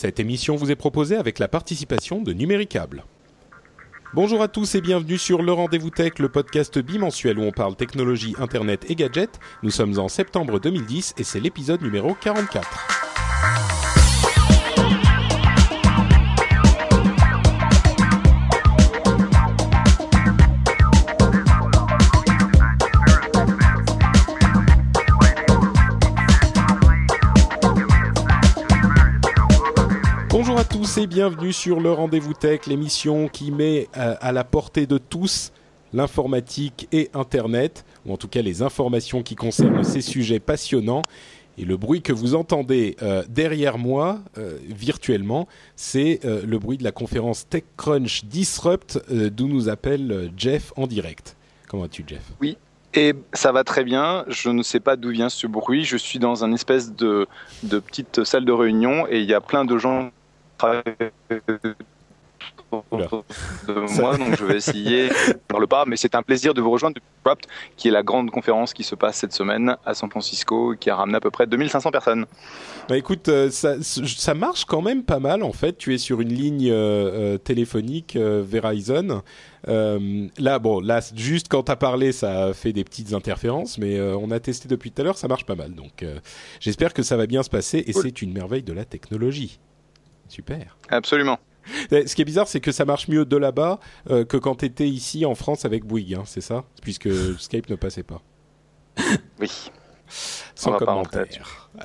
Cette émission vous est proposée avec la participation de Numéricable. Bonjour à tous et bienvenue sur Le Rendez-vous Tech, le podcast bimensuel où on parle technologie, internet et gadgets. Nous sommes en septembre 2010 et c'est l'épisode numéro 44. Tous et bienvenue sur le Rendez-vous Tech, l'émission qui met euh, à la portée de tous l'informatique et Internet, ou en tout cas les informations qui concernent ces sujets passionnants. Et le bruit que vous entendez euh, derrière moi, euh, virtuellement, c'est le bruit de la conférence TechCrunch Disrupt, d'où nous appelle Jeff en direct. Comment vas-tu, Jeff? Oui, et ça va très bien. Je ne sais pas d'où vient ce bruit. Je suis dans une espèce de, petite salle de réunion et il y a plein de gens. De moi, donc je vais essayer dans le pas. Mais c'est un plaisir de vous rejoindre depuis Disrupt, qui est la grande conférence qui se passe cette semaine à San Francisco, qui a ramené à peu près 2500 personnes. Bah écoute, euh, ça, ça marche quand même pas mal en fait. Tu es sur une ligne euh, euh, téléphonique euh, Verizon. Euh, là, bon, là, juste quand t'as parlé, ça a fait des petites interférences, mais on a testé depuis tout à l'heure, ça marche pas mal. Donc, j'espère que ça va bien se passer et Cool. c'est une merveille de la technologie. Super. Absolument. Ce qui est bizarre, c'est que ça marche mieux de là-bas euh, que quand t'étais ici en France avec Bouygues, hein, c'est ça? Puisque Skype ne passait pas. Oui. Sans commentaire.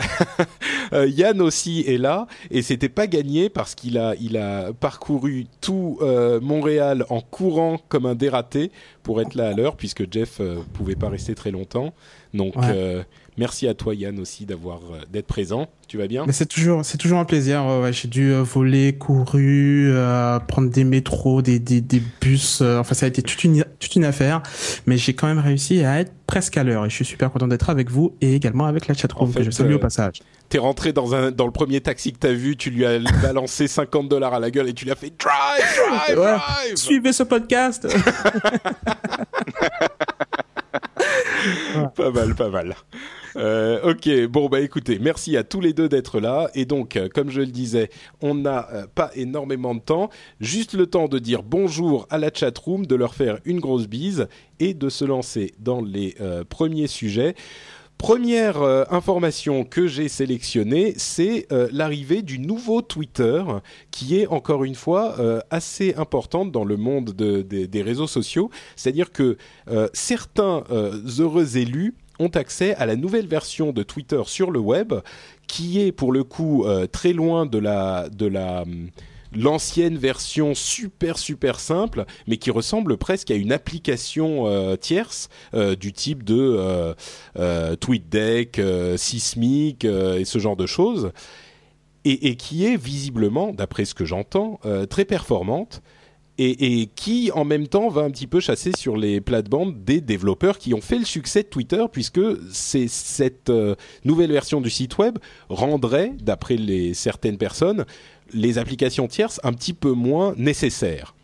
Euh, Yann aussi est là et c'était pas gagné parce qu'il a il a parcouru tout euh, Montréal en courant comme un dératé pour être là à l'heure puisque Jeff euh, pouvait pas rester très longtemps. Donc Ouais. Merci à toi Yann aussi d'avoir euh, d'être présent. Tu vas bien? C'est toujours, c'est toujours un plaisir. ouais. J'ai dû euh, voler, couru, euh, prendre des métros, des, des, des bus. euh, enfin, ça a été toute une, toute une affaire. Mais j'ai quand même réussi à être presque à l'heure. Et je suis super content d'être avec vous et également avec la chatroom En fait, que je salue euh, au passage. T'es rentré dans un dans le premier taxi que t'as vu, tu lui as balancé 50 dollars à la gueule et tu lui as fait drive drive Ouais. drive. Suivez ce podcast. pas mal, pas mal. Euh, ok, bon bah écoutez, merci à tous les deux d'être là. Et donc, euh, comme je le disais, on n'a euh, pas énormément de temps, juste le temps de dire bonjour à la chatroom, de leur faire une grosse bise et de se lancer dans les premiers sujets. Première euh, information que j'ai sélectionnée, c'est euh, l'arrivée du nouveau Twitter, qui est encore une fois euh, assez importante dans le monde de- des- réseaux sociaux. C'est-à-dire que certains heureux élus ont accès à la nouvelle version de Twitter sur le web, qui est pour le coup très loin de la de la hum, l'ancienne version super super simple, mais qui ressemble presque à une application euh, tierce euh, du type de euh, TweetDeck, Sismic et ce genre de choses, et, qui est visiblement, d'après ce que j'entends, très performante. Et, qui en même temps va un petit peu chasser sur les plates-bandes des développeurs qui ont fait le succès de Twitter puisque c'est cette nouvelle version du site web rendrait, d'après certaines personnes, les applications tierces un petit peu moins nécessaires.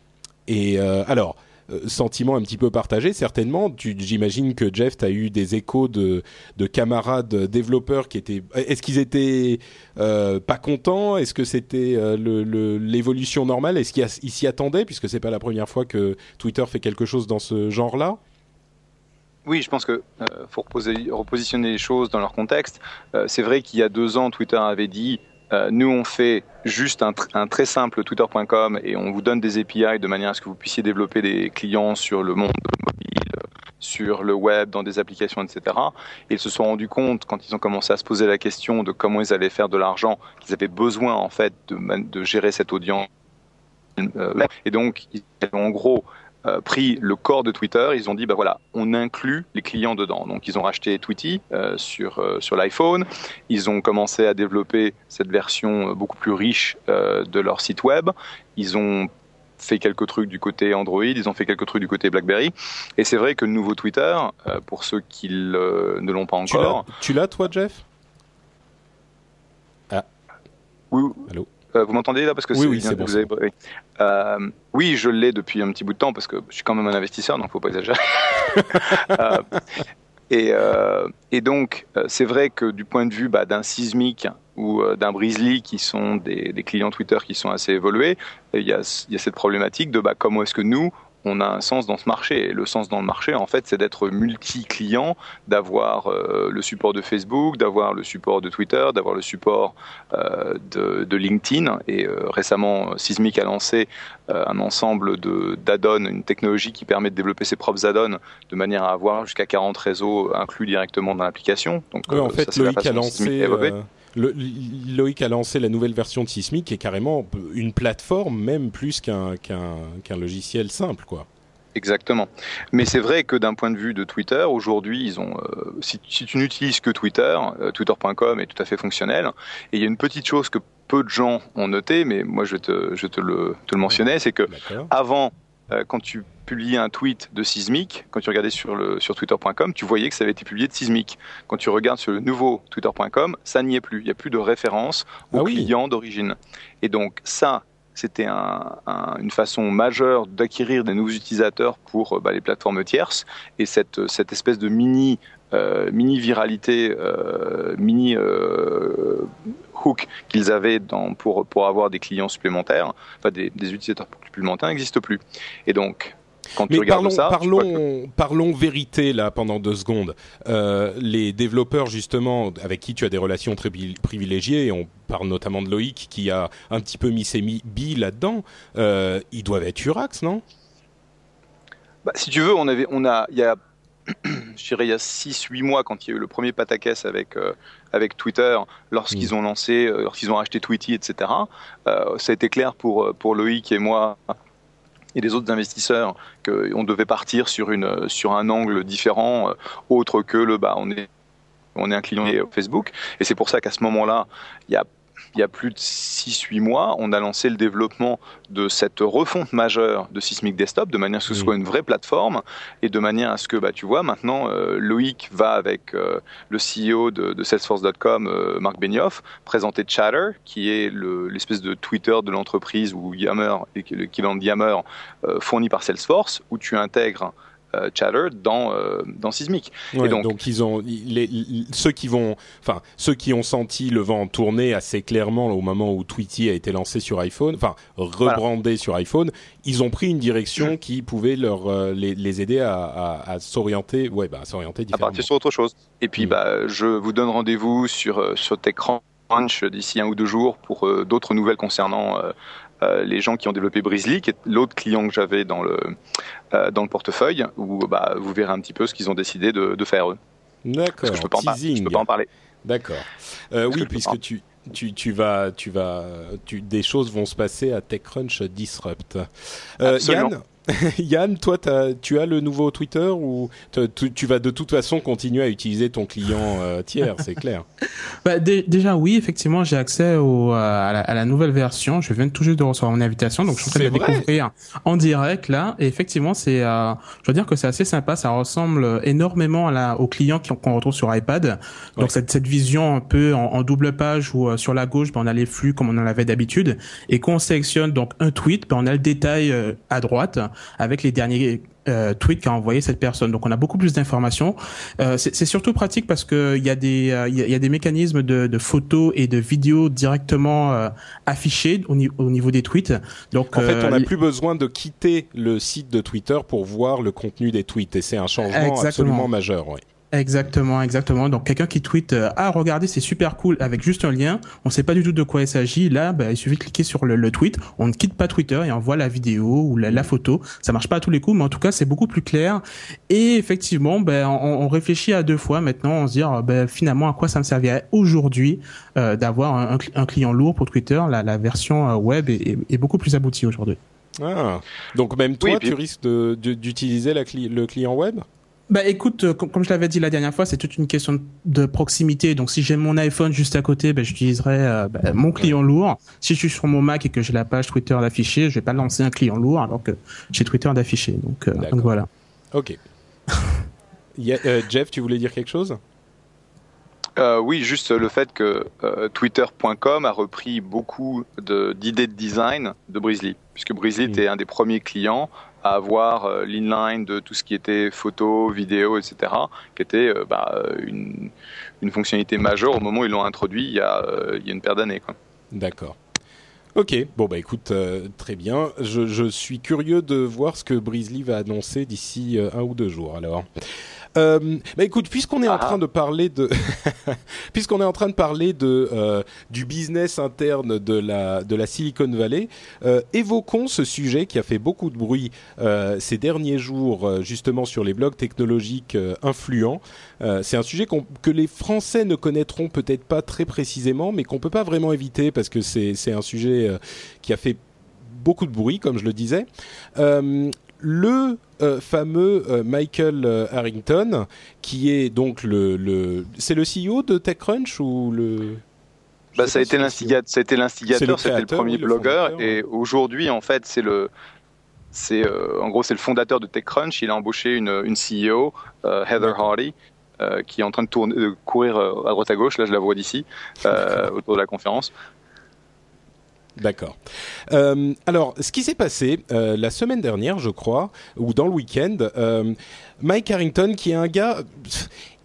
Et euh, alors, euh, sentiment un petit peu partagé, certainement. J'imagine que Jeff, tu as eu des échos de, de camarades développeurs qui étaient. Est-ce qu'ils étaient euh, pas contents? Est-ce que c'était l'évolution normale? Est-ce qu'ils ils s'y attendaient Puisque c'est pas la première fois que Twitter fait quelque chose dans ce genre-là? Oui, je pense que faut repositionner les choses dans leur contexte. C'est vrai qu'il y a deux ans, Twitter avait dit euh, nous on fait juste un, tr- un très simple Twitter.com et on vous donne des API de manière à ce que vous puissiez développer des clients sur le monde mobile, sur le web, dans des applications, etc. Et ils se sont rendus compte quand ils ont commencé à se poser la question de comment ils allaient faire de l'argent, qu'ils avaient besoin en fait de, gérer cette audience et donc ils ont en gros euh, pris le corps de Twitter, ils ont dit bah voilà, on inclut les clients dedans. Donc ils ont racheté Tweety euh, sur euh, sur l'iPhone, ils ont commencé à développer cette version beaucoup plus riche de leur site web, ils ont fait quelques trucs du côté Android, ils ont fait quelques trucs du côté BlackBerry. Et c'est vrai que le nouveau Twitter, pour ceux qui ne l'ont pas encore. Tu l'as, toi, Jeff? Ah. Oui. Allô? Euh, vous m'entendez là parce que oui, oui, c'est bon. Euh, oui, je l'ai depuis un petit bout de temps parce que je suis quand même un investisseur, donc faut pas exagérer. euh, et, et, donc, c'est vrai que du point de vue bah, d'un Sismic ou d'un Brizzly, qui sont des, des, clients Twitter qui sont assez évolués, il y a, il y a cette problématique de bah, comment est-ce que nous, on a un sens dans ce marché. Et le sens dans le marché, en fait, c'est d'être multi-client, d'avoir euh, le support de Facebook, d'avoir le support de Twitter, d'avoir le support euh, de, de, LinkedIn. Et euh, récemment, Sismic a lancé un ensemble d'add-ons, une technologie qui permet de développer ses propres add-ons de manière à avoir jusqu'à 40 réseaux inclus directement dans l'application. Donc, oui, en fait, Loïc a lancé le, Loïc a lancé la nouvelle version de Sismic qui est carrément une plateforme, même plus qu'un qu'un logiciel simple, quoi. Exactement. Mais c'est vrai que d'un point de vue de Twitter, aujourd'hui, ils ont. Euh, si, si, tu n'utilises que Twitter, euh, Twitter.com est tout à fait fonctionnel. Et il y a une petite chose que peu de gens ont noté, mais moi je te, je te le, te le mentionnais, c'est que avant, euh, quand tu publié un tweet de Sismic, quand tu regardais sur, le, sur twitter.com, tu voyais que ça avait été publié de Sismic. Quand tu regardes sur le nouveau twitter.com, ça n'y est plus. Il n'y a plus de référence au ah client d'origine. Et donc ça, c'était un, une façon majeure d'acquérir des nouveaux utilisateurs pour bah, les plateformes tierces. Et cette, cette espèce de mini, euh, mini viralité, euh, mini euh, hook qu'ils avaient dans, pour, pour avoir des clients supplémentaires, enfin des, des utilisateurs supplémentaires, n'existe plus. Et donc, mais parlons, parlons, vérité là pendant deux secondes. Euh, les développeurs justement avec qui tu as des relations très privilégiées, et on parle notamment de Loïc qui a un petit peu mis ses billes là-dedans, euh, ils doivent être Urax, non? Bah, Si tu veux, on avait, on a, il y a, je dirais il y a 6-8 mois quand il y a eu le premier pataquès avec euh, avec Twitter, lorsqu'ils mm. ont lancé, euh, lorsqu'ils ont acheté Tweety, etc. Euh, ça a été clair pour pour Loïc et moi et les autres investisseurs qu'on devait partir sur, une, sur un angle différent, euh, autre que le bah, on est, on est un client Facebook. Et c'est pour ça qu'à ce moment-là, il y a il y a plus de 6-8 mois, on a lancé le développement de cette refonte majeure de Sysmic Desktop, de manière à ce que ce soit une vraie plateforme, et de manière à ce que, bah, tu vois, maintenant, euh, Loïc va avec euh, le CEO de, de Salesforce.com, euh, Marc Benioff, présenter Chatter, qui est l'espèce de Twitter de l'entreprise, ou Yammer, l'équivalent de Yammer, fourni par Salesforce, où tu intègres Chatter dans euh, dans Sismic. donc, donc, ils ont les, ceux qui vont, enfin ceux qui ont senti le vent tourner assez clairement au moment où Tweety a été lancé sur iPhone, enfin rebrandé sur iPhone, ils ont pris une direction qui pouvait leur euh, les, les, aider à, à, à s'orienter, ouais, bah, s'orienter différemment. À partir sur autre chose. Et puis, mm. bah, je vous donne rendez-vous sur sur TechCrunch d'ici un ou deux jours pour d'autres nouvelles concernant euh, les gens qui ont développé Brizzly, qui est l'autre client que j'avais dans le euh, dans le portefeuille, où bah, vous verrez un petit peu ce qu'ils ont décidé de, de faire eux. D'accord. Je je peux pas en parler. D'accord. Euh, oui, puisque tu, tu, tu, vas, tu vas, tu, des choses vont se passer à TechCrunch Disrupt. Euh, Yann, Yann, toi, tu as le nouveau Twitter ou tu, vas de toute façon continuer à utiliser ton client euh, tiers, c'est clair bah, Déjà, oui, effectivement, j'ai accès au, à, la, nouvelle version. Je viens tout juste de recevoir mon invitation, donc je suis en train de la découvrir en direct là. Et effectivement, c'est, euh, je veux dire que c'est assez sympa. Ça ressemble énormément à la, au client qu'on retrouve sur iPad. Donc cette, cette vision un peu en, double page où euh, sur la gauche, ben, on a les flux comme on en avait d'habitude, et qu'on sélectionne donc un tweet, ben, on a le détail à droite avec les derniers euh, tweets qu'a envoyé cette personne. Donc on a beaucoup plus d'informations. Euh, c'est surtout pratique parce que il y a des euh, il y, a des mécanismes de, de, photos et de vidéos directement affichés au, au, niveau des tweets. Donc en fait, on n'a plus besoin de quitter le site de Twitter pour voir le contenu des tweets et c'est un changement absolument majeur. Oui. Exactement, exactement. Donc quelqu'un qui tweet euh, ah regardez c'est super cool avec juste un lien, on sait pas du tout de quoi il s'agit. Là, bah, il suffit de cliquer sur le, tweet, on ne quitte pas Twitter et on voit la vidéo ou la, photo. Ça marche pas à tous les coups, mais en tout cas c'est beaucoup plus clair. Et effectivement, ben on, réfléchit à deux fois maintenant, on se dit ah, ben, finalement à quoi ça me servirait aujourd'hui euh, d'avoir un, client lourd pour Twitter? La, la version euh, web est, beaucoup plus aboutie aujourd'hui. Ah, donc même toi, tu risques d'utiliser le client web? Bah écoute, euh, comme je l'avais dit la dernière fois, c'est toute une question de proximité. Donc si j'ai mon iPhone juste à côté, bah, j'utiliserai euh, bah, mon client lourd. Si je suis sur mon Mac et que j'ai la page Twitter d'afficher, je vais pas lancer un client lourd alors que j'ai Twitter d'afficher. Donc, euh, donc, voilà. Ok. Jeff, tu voulais dire quelque chose? Oui, juste le fait que Twitter.com a repris beaucoup d'idées de, design de Brizzly, puisque Brizzly était un des premiers clients à avoir euh, l'inline de tout ce qui était photo, vidéo, etc., qui était euh, bah, une, fonctionnalité majeure au moment où ils l'ont introduit il y a, euh, une paire d'années. D'accord. Ok, bon bah écoute, très bien. Je, suis curieux de voir ce que Brizzly va annoncer d'ici un ou deux jours. Alors, euh, bah écoute, puisqu'on est en ah. train de parler de, puisqu'on est en train de parler de euh, du business interne de la de la Silicon Valley, euh, évoquons ce sujet qui a fait beaucoup de bruit euh, ces derniers jours, euh, justement sur les blogs technologiques influents. c'est un sujet que les Français ne connaîtront peut-être pas très précisément, mais qu'on peut pas vraiment éviter parce que c'est c'est un sujet qui a fait beaucoup de bruit, comme je le disais. Euh, le euh, fameux euh, Michael euh, Harrington, qui est donc le, le c'est le CEO de TechCrunch ou le? Bah, ça, a été l'instigateur, c'était l'instigateur, c'était le premier blogueur, et aujourd'hui en fait c'est le c'est en gros c'est le fondateur de TechCrunch. Il a embauché une, une CEO, Heather Hardy, qui est en train de, tourner, de courir à droite à gauche. Là, je la vois d'ici autour de la conférence. D'accord. Euh, alors, ce qui s'est passé euh, la semaine dernière, je crois, ou dans le week-end, euh, Mike Harrington, qui est un gars,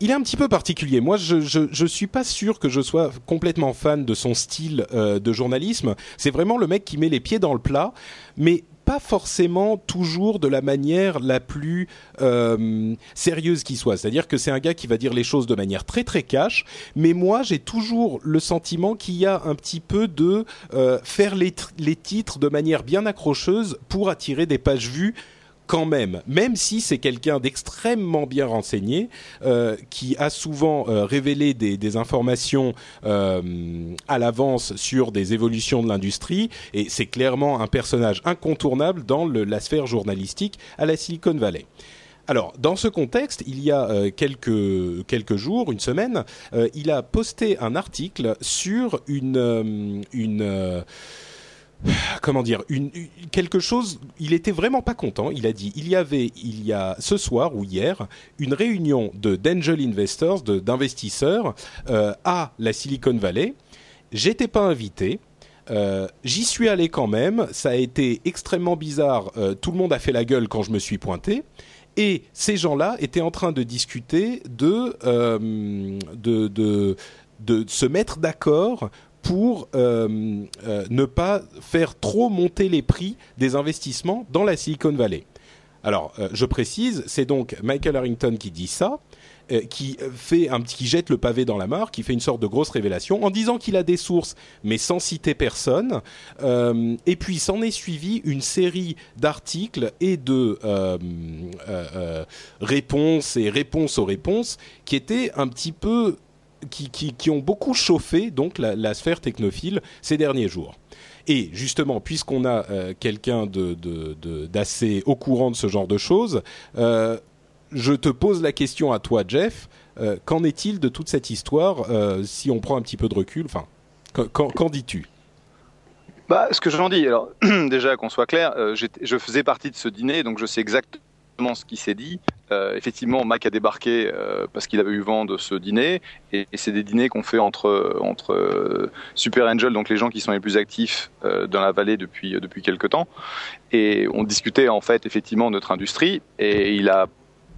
il est un petit peu particulier. Moi, je, je, je suis pas sûr que je sois complètement fan de son style de journalisme. C'est vraiment le mec qui met les pieds dans le plat, mais pas forcément toujours de la manière la plus euh, sérieuse qui soit. C'est-à-dire que c'est un gars qui va dire les choses de manière très très cash, mais moi j'ai toujours le sentiment qu'il y a un petit peu de euh, faire les, les titres de manière bien accrocheuse pour attirer des pages vues quand même, même si c'est quelqu'un d'extrêmement bien renseigné, euh, qui a souvent euh, révélé des, informations euh, à l'avance sur des évolutions de l'industrie, et c'est clairement un personnage incontournable dans la sphère journalistique à la Silicon Valley. Alors, dans ce contexte, il y a quelques jours, une semaine, il a posté un article sur une comment dire, une, quelque chose. Il était vraiment pas content. Il a dit il y avait il y a ce soir ou hier une réunion de d'angel investors, d'investisseurs euh, à la Silicon Valley. J'étais pas invité. Euh, J'y suis allé quand même. Ça a été extrêmement bizarre. Euh, tout le monde a fait la gueule quand je me suis pointé. Et ces gens-là étaient en train de discuter de, de, de se mettre d'accord pour euh, euh, ne pas faire trop monter les prix des investissements dans la Silicon Valley. Alors, euh, je précise, c'est donc Michael Harrington qui dit ça, qui fait un qui jette le pavé dans la mare, qui fait une sorte de grosse révélation en disant qu'il a des sources, mais sans citer personne. et puis s'en est suivi une série d'articles et de réponses et réponses aux réponses qui étaient un petit peu qui, ont beaucoup chauffé donc la, sphère technophile ces derniers jours. Et justement, puisqu'on a euh, quelqu'un d'assez au courant de ce genre de choses, euh, je te pose la question à toi, Jeff. Euh, qu'en est-il de toute cette histoire si on prend un petit peu de recul Enfin, qu'en dis-tu? Bah, ce que j'en dis, alors déjà qu'on soit clair, je faisais partie de ce dîner, donc je sais exactement ce qui s'est dit. Euh, effectivement, Mac a débarqué euh, parce qu'il avait eu vent de ce dîner, et, c'est des dîners qu'on fait entre entre euh, Super Angel, donc les gens qui sont les plus actifs dans la vallée depuis depuis quelques temps, et on discutait en fait effectivement notre industrie, et il a,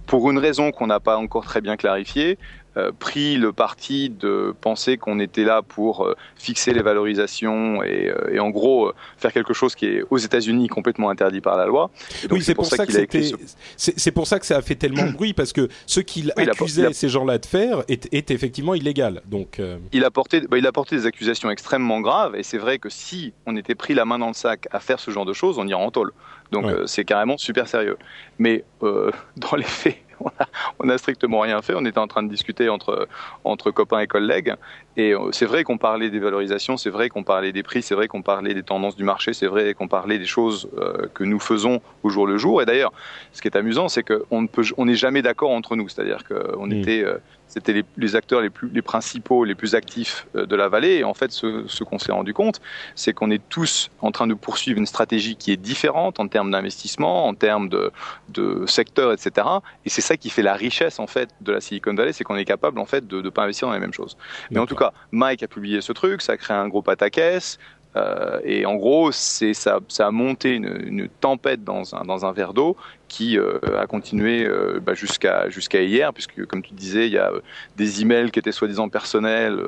pour une raison qu'on n'a pas encore très bien clarifié, euh, pris le parti de penser qu'on était là pour euh, fixer les valorisations et, euh, et en gros faire quelque chose qui est aux États-Unis complètement interdit par la loi. oui, c'est pour, ça, qu'il a écrit ce... c'est pour ça que ça a fait tellement de bruit parce que ce qu'il oui, accusait ces gens-là de faire est, est, effectivement illégal. Donc il a porté bah, il a porté des accusations extrêmement graves et c'est vrai que si on était pris la main dans le sac à faire ce genre de choses, on irait en tôle. Donc ouais. c'est carrément super sérieux. Mais dans les faits on n'a strictement rien fait. On était en train de discuter entre, entre copains et collègues. Et euh, c'est vrai qu'on parlait des valorisations, c'est vrai qu'on parlait des prix, c'est vrai qu'on parlait des tendances du marché, c'est vrai qu'on parlait des choses euh, que nous faisons au jour le jour. Et d'ailleurs, ce qui est amusant, c'est qu'on on n'est jamais d'accord entre nous. C'est-à-dire qu'on mmh. était, euh, c'était les, les, acteurs les plus, les principaux, les plus actifs de la vallée. Et en fait, ce, ce qu'on s'est rendu compte, c'est qu'on est tous en train de poursuivre une stratégie qui est différente en termes d'investissement, en termes de, de secteur, etc. Et c'est ça qui fait la richesse en fait de la Silicon Valley, c'est qu'on est capable en fait de ne pas investir dans les mêmes choses. Mais en tout cas, Mike a publié ce truc, ça a créé un gros pataquès. Euh, et en gros, c'est ça, ça a monté une, une, tempête dans un, dans un verre d'eau qui euh, a continué euh, bah, jusqu'à jusqu'à hier, puisque comme tu disais, il y a des emails qui étaient soi-disant personnels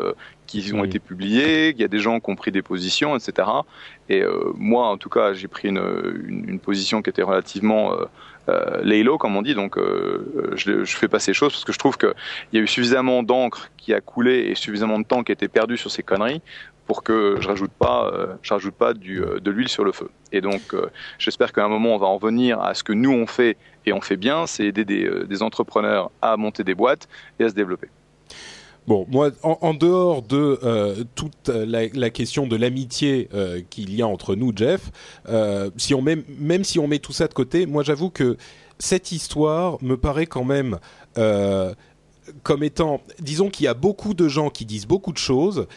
qui ont été publiés, il y a des gens qui ont pris des positions, etc. Et moi, en tout cas, j'ai pris une, une, une, position qui était relativement euh, laylo, comme on dit. Donc, euh, je, je, fais pas ces choses parce que je trouve qu'il y a eu suffisamment d'encre qui a coulé et suffisamment de temps qui a été perdu sur ces conneries pour que je rajoute pas, euh, je rajoute pas du, euh, de l'huile sur le feu. Et donc, euh, j'espère qu'à un moment, on va en venir à ce que nous on fait et on fait bien, c'est aider des, des entrepreneurs à monter des boîtes et à se développer. Bon, moi, en, dehors de euh, toute la, la, question de l'amitié euh, qu'il y a entre nous, Jeff, euh, si on met, même si on met tout ça de côté, moi j'avoue que cette histoire me paraît quand même comme étant, disons qu'il y a beaucoup de gens qui disent beaucoup de choses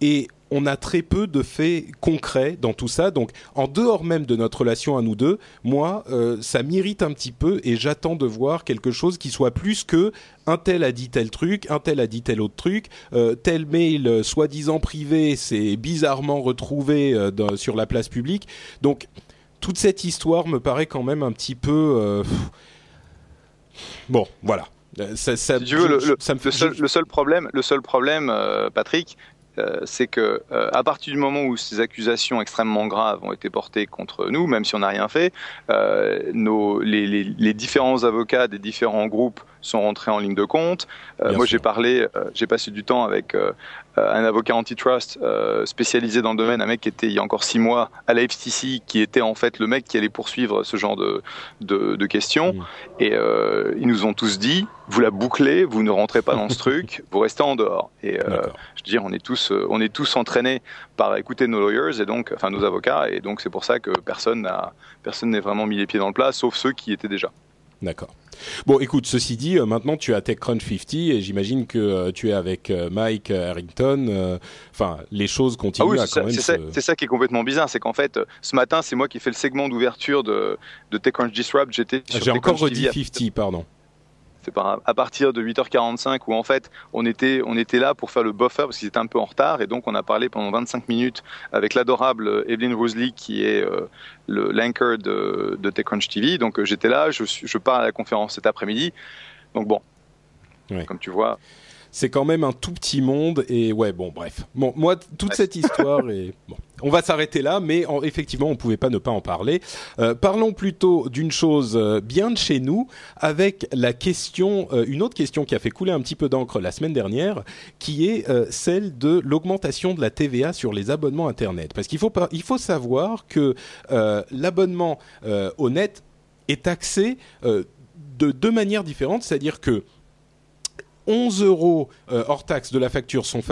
et on a très peu de faits concrets dans tout ça. Donc, en dehors même de notre relation à nous deux, moi, euh, ça m'irrite un petit peu et j'attends de voir quelque chose qui soit plus que un tel a dit tel truc, un tel a dit tel autre truc, euh, tel mail euh, soi-disant privé s'est bizarrement retrouvé euh, dans, sur la place publique. Donc, toute cette histoire me paraît quand même un petit peu. Bon, voilà. Ça, ça, si tu veux, le, le, ça me le, seul, le seul problème, le seul problème, euh, Patrick, euh, c'est que euh, à partir du moment où ces accusations extrêmement graves ont été portées contre nous, même si on n'a rien fait, euh, nos, les, les, les, différents avocats des différents groupes sont rentrés en ligne de compte. Euh, moi, j'ai parlé, euh, j'ai passé du temps avec euh, un avocat antitrust spécialisé dans le domaine, un mec qui était il y a encore six mois à la FTC, qui était en fait le mec qui allait poursuivre ce genre de, de, de questions. Mmh. Et ils nous ont tous dit, vous la bouclez, vous ne rentrez pas dans ce truc, vous restez en dehors. Et je veux dire, on est tous, on est tous entraînés par écouter nos lawyers et donc, enfin nos avocats, et donc c'est pour ça que personne n'a, personne n'est vraiment mis les pieds dans le plat, sauf ceux qui étaient déjà. D'accord. Bon, écoute, ceci dit, euh, maintenant tu es à TechCrunch 50 et j'imagine que euh, tu es avec euh, Mike Harrington. Enfin, les choses continuent ah oui, à quand ça, même. C'est ça, qui est complètement bizarre, c'est qu'en fait, ce matin, c'est moi qui fais le segment d'ouverture de, de TechCrunch Disrupt. J'étais ah, J'ai encore redit 50, pardon c'est par, à partir de 8h45 où en fait on était, on était là pour faire le buffer parce qu'ils étaient un peu en retard et donc on a parlé pendant 25 minutes avec l'adorable Evelyn Rosley qui est euh, le l'anchor de, de TechCrunch TV. Donc euh, j'étais là, je, je pars à la conférence cet après-midi. Donc bon, comme tu vois c'est quand même un tout petit monde et ouais bon bref. Bon moi toute cette histoire est bon on va s'arrêter là mais en, effectivement on pouvait pas ne pas en parler. Euh, parlons plutôt d'une chose euh, bien de chez nous avec la question euh, une autre question qui a fait couler un petit peu d'encre la semaine dernière qui est euh, celle de l'augmentation de la TVA sur les abonnements internet. Parce qu'il faut pas il faut savoir que l'abonnement au net est taxé de deux manières différentes. C'est-à-dire que 11 euros euh, hors taxe de la facture sont,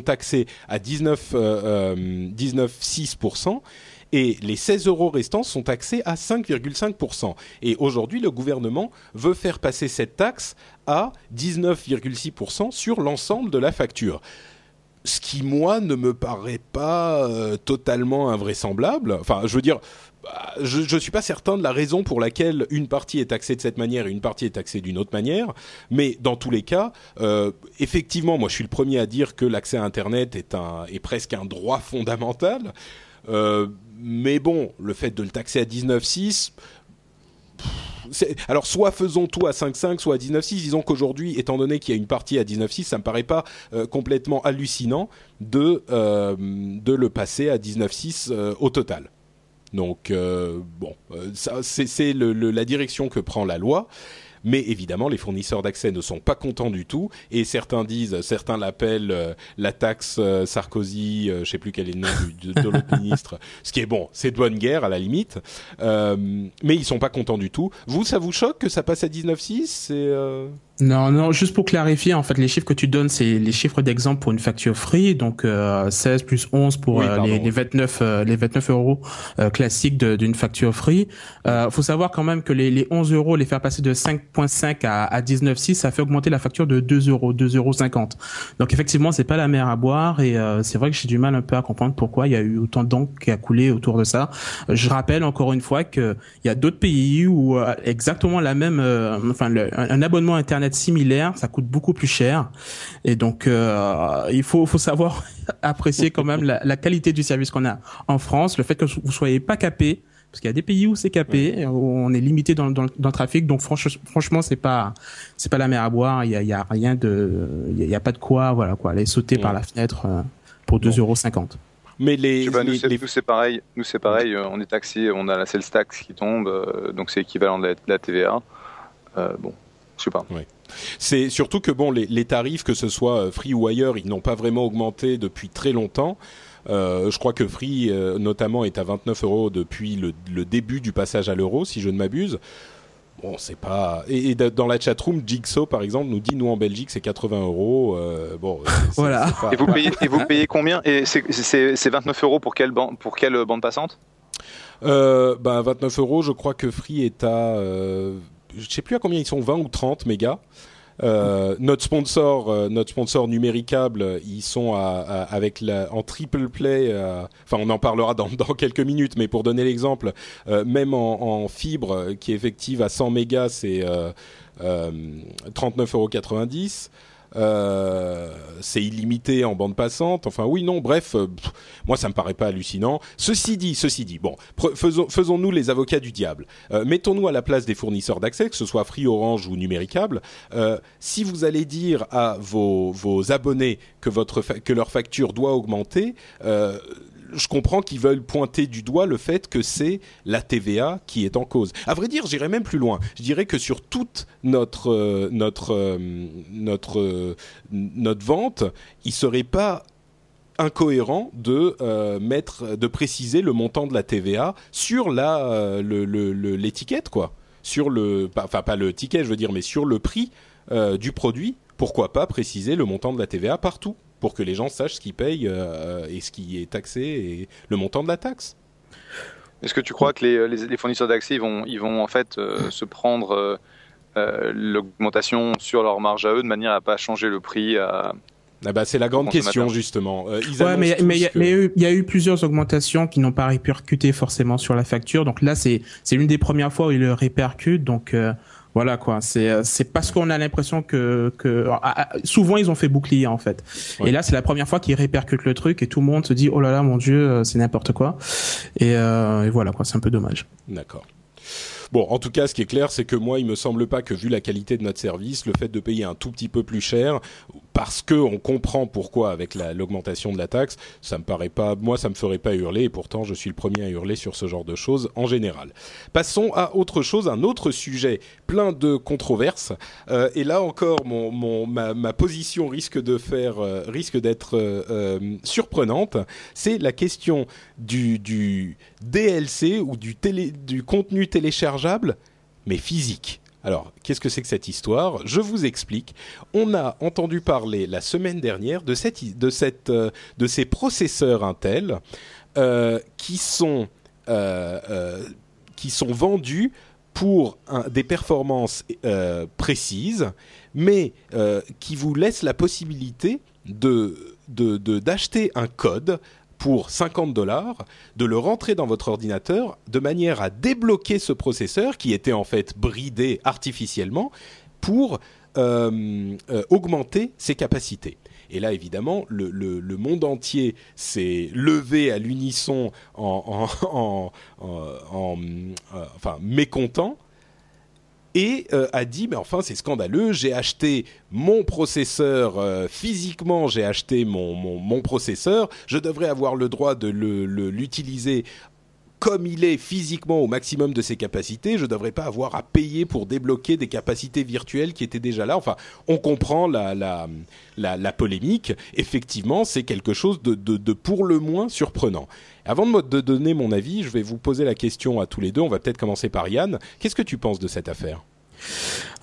taxés à 19, euh, 19,6% et les 16 euros restants sont taxés à 5,5%. Et aujourd'hui, le gouvernement veut faire passer cette taxe à 19,6% sur l'ensemble de la facture ce qui moi ne me paraît pas euh, totalement invraisemblable. Enfin, je veux dire, je ne suis pas certain de la raison pour laquelle une partie est taxée de cette manière et une partie est taxée d'une autre manière, mais dans tous les cas, euh, effectivement, moi je suis le premier à dire que l'accès à Internet est, presque un droit fondamental, euh, mais bon, le fait de le taxer à 19,6 alors soit faisons tout à 5.5, soit à 19.6. Disons qu'aujourd'hui, étant donné qu'il y a une partie à 19.6, ça me paraît pas complètement hallucinant de de le passer à 19.6 au total. Donc bon, ça c'est la direction que prend la loi. Mais évidemment, les fournisseurs d'accès ne sont pas contents du tout. Et certains disent, certains l'appellent euh, la taxe euh, Sarkozy, je euh, je sais plus quel est le nom du, de, l'autre ministre. Ce qui est bon, c'est de bonne guerre à la limite. mais ils sont pas contents du tout. Vous, ça vous choque que ça passe à 19,6 C'est non, non, juste pour clarifier, en fait, les chiffres que tu donnes, c'est les chiffres d'exemple pour une facture free, donc euh, 16 plus 11 pour euh, les, les, 29 euh, les 29 euros euh, classiques d'une facture free. Euh, faut savoir quand même que les, les 11 euros, les faire passer de 5.5 à, à 19.6, ça fait augmenter la facture de 2 euros, 2 euros 50. Donc effectivement, c'est pas la mer à boire et c'est vrai que j'ai du mal un peu à comprendre pourquoi il y a eu autant d'encre qui a coulé autour de ça. Je rappelle encore une fois que il y a d'autres pays où exactement la même, enfin un abonnement internet similaire, ça coûte beaucoup plus cher. Et donc, euh, il faut, faut savoir apprécier quand même la, qualité du service qu'on a en France, le fait que vous soyez pas capé, parce qu'il y a des pays où c'est capé, où on est limité dans, dans, le trafic. Donc franchement, c'est pas c'est pas la mer à boire. Il y a, y a rien de, il y, a pas de quoi, voilà quoi, aller sauter par la fenêtre euh, pour 2,50 euros. Mais les, nous, c'est pareil. Nous c'est pareil. Euh, on est taxé. On a la sales tax qui tombe, donc c'est équivalent de la, TVA. bon, je sais pas. C'est surtout que bon, les, tarifs, que ce soit euh, Free ou ailleurs, ils n'ont pas vraiment augmenté depuis très longtemps. Euh, je crois que Free, euh, notamment, est à 29 euros depuis le, début du passage à l'euro, si je ne m'abuse. Bon, c'est pas. Et, dans la chatroom, Jigsaw, par exemple, nous dit nous en Belgique, c'est 80 euros. bon, voilà. Et vous payez, et vous payez combien? Et c'est 29 euros pour quelle, bande, pour quelle bande passante? Euh, ben 29 euros, je crois que Free est à je sais plus à combien ils sont, 20 ou 30 mégas. Euh, notre sponsor, euh, notre sponsor numéricable, ils sont avec la, en triple play. Euh, enfin, on en parlera dans, quelques minutes, mais pour donner l'exemple, même en, fibre qui est effective à 100 mégas, c'est 39,90 euros. Euh, c'est illimité en bande passante. Enfin, oui, non, bref, euh, moi ça me paraît pas hallucinant. Ceci dit, ceci dit, bon, faisons, faisons-nous les avocats du diable. Euh, mettons-nous à la place des fournisseurs d'accès, que ce soit Free, Orange ou Numéricable. si vous allez dire à vos, vos abonnés que votre que leur facture doit augmenter, je comprends qu'ils veulent pointer du doigt le fait que c'est la TVA qui est en cause. À vrai dire, j'irais même plus loin. Je dirais que sur toute notre euh, notre euh, notre euh, notre vente, il serait pas incohérent de mettre de préciser le montant de la TVA sur la l'étiquette quoi sur le enfin pas le ticket je veux dire mais sur le prix du produit pourquoi pas préciser le montant de la TVA partout? Pour que les gens sachent ce qu'ils payent euh, et ce qui est taxé et le montant de la taxe. Est-ce que tu crois que les, les, fournisseurs d'accès ils vont, ils vont en fait euh, se prendre euh, l'augmentation sur leur marge à eux de manière à pas changer le prix à, ah bah, c'est la grande question justement. ouais, mais mais il y, a eu plusieurs augmentations qui n'ont pas répercuté forcément sur la facture. Donc là, c'est c'est l'une des premières fois où ils le répercutent. Donc voilà quoi, c'est euh, c'est parce qu'on a l'impression que que ah, ah, souvent ils ont fait bouclier en fait. Et là c'est la première fois qu'ils répercutent le truc et tout le monde se dit oh là là mon dieu euh, c'est n'importe quoi. Et, euh, et voilà quoi, c'est un peu dommage. D'accord. Bon, en tout cas, ce qui est clair, c'est que moi, il me semble pas que vu la qualité de notre service, le fait de payer un tout petit peu plus cher, parce que on comprend pourquoi avec l'augmentation de la taxe, ça me paraît pas, moi, ça me ferait pas hurler, et pourtant, je suis le premier à hurler sur ce genre de choses en général. Passons à autre chose, un autre sujet plein de controverses, euh, et là encore, ma, position risque de faire, euh, risque d'être euh, surprenante. C'est la question du, DLC ou du contenu téléchargé mais physique. Alors, qu'est-ce que c'est que cette histoire? Je vous explique. On a entendu parler la semaine dernière de, euh, ces processeurs Intel euh, qui, sont, euh, qui sont vendus pour des performances précises, mais qui vous laissent la possibilité d'acheter un code pour 50 dollars, de le rentrer dans votre ordinateur de manière à débloquer ce processeur qui était en fait bridé artificiellement pour euh, euh, augmenter ses capacités. Et là, évidemment, le, monde entier s'est levé à l'unisson en, en, enfin, mécontent et a dit mais enfin c'est scandaleux, j'ai acheté mon processeur physiquement, j'ai acheté mon, mon, mon processeur, je devrais avoir le droit de l'utiliser comme il est physiquement au maximum de ses capacités, je ne devrais pas avoir à payer pour débloquer des capacités virtuelles qui étaient déjà là. Enfin, on comprend la, la, la, polémique. Effectivement, c'est quelque chose de, de, de, pour le moins surprenant. Avant de, de donner mon avis, je vais vous poser la question à tous les deux. On va peut-être commencer par Yann. Qu'est-ce que tu penses de cette affaire?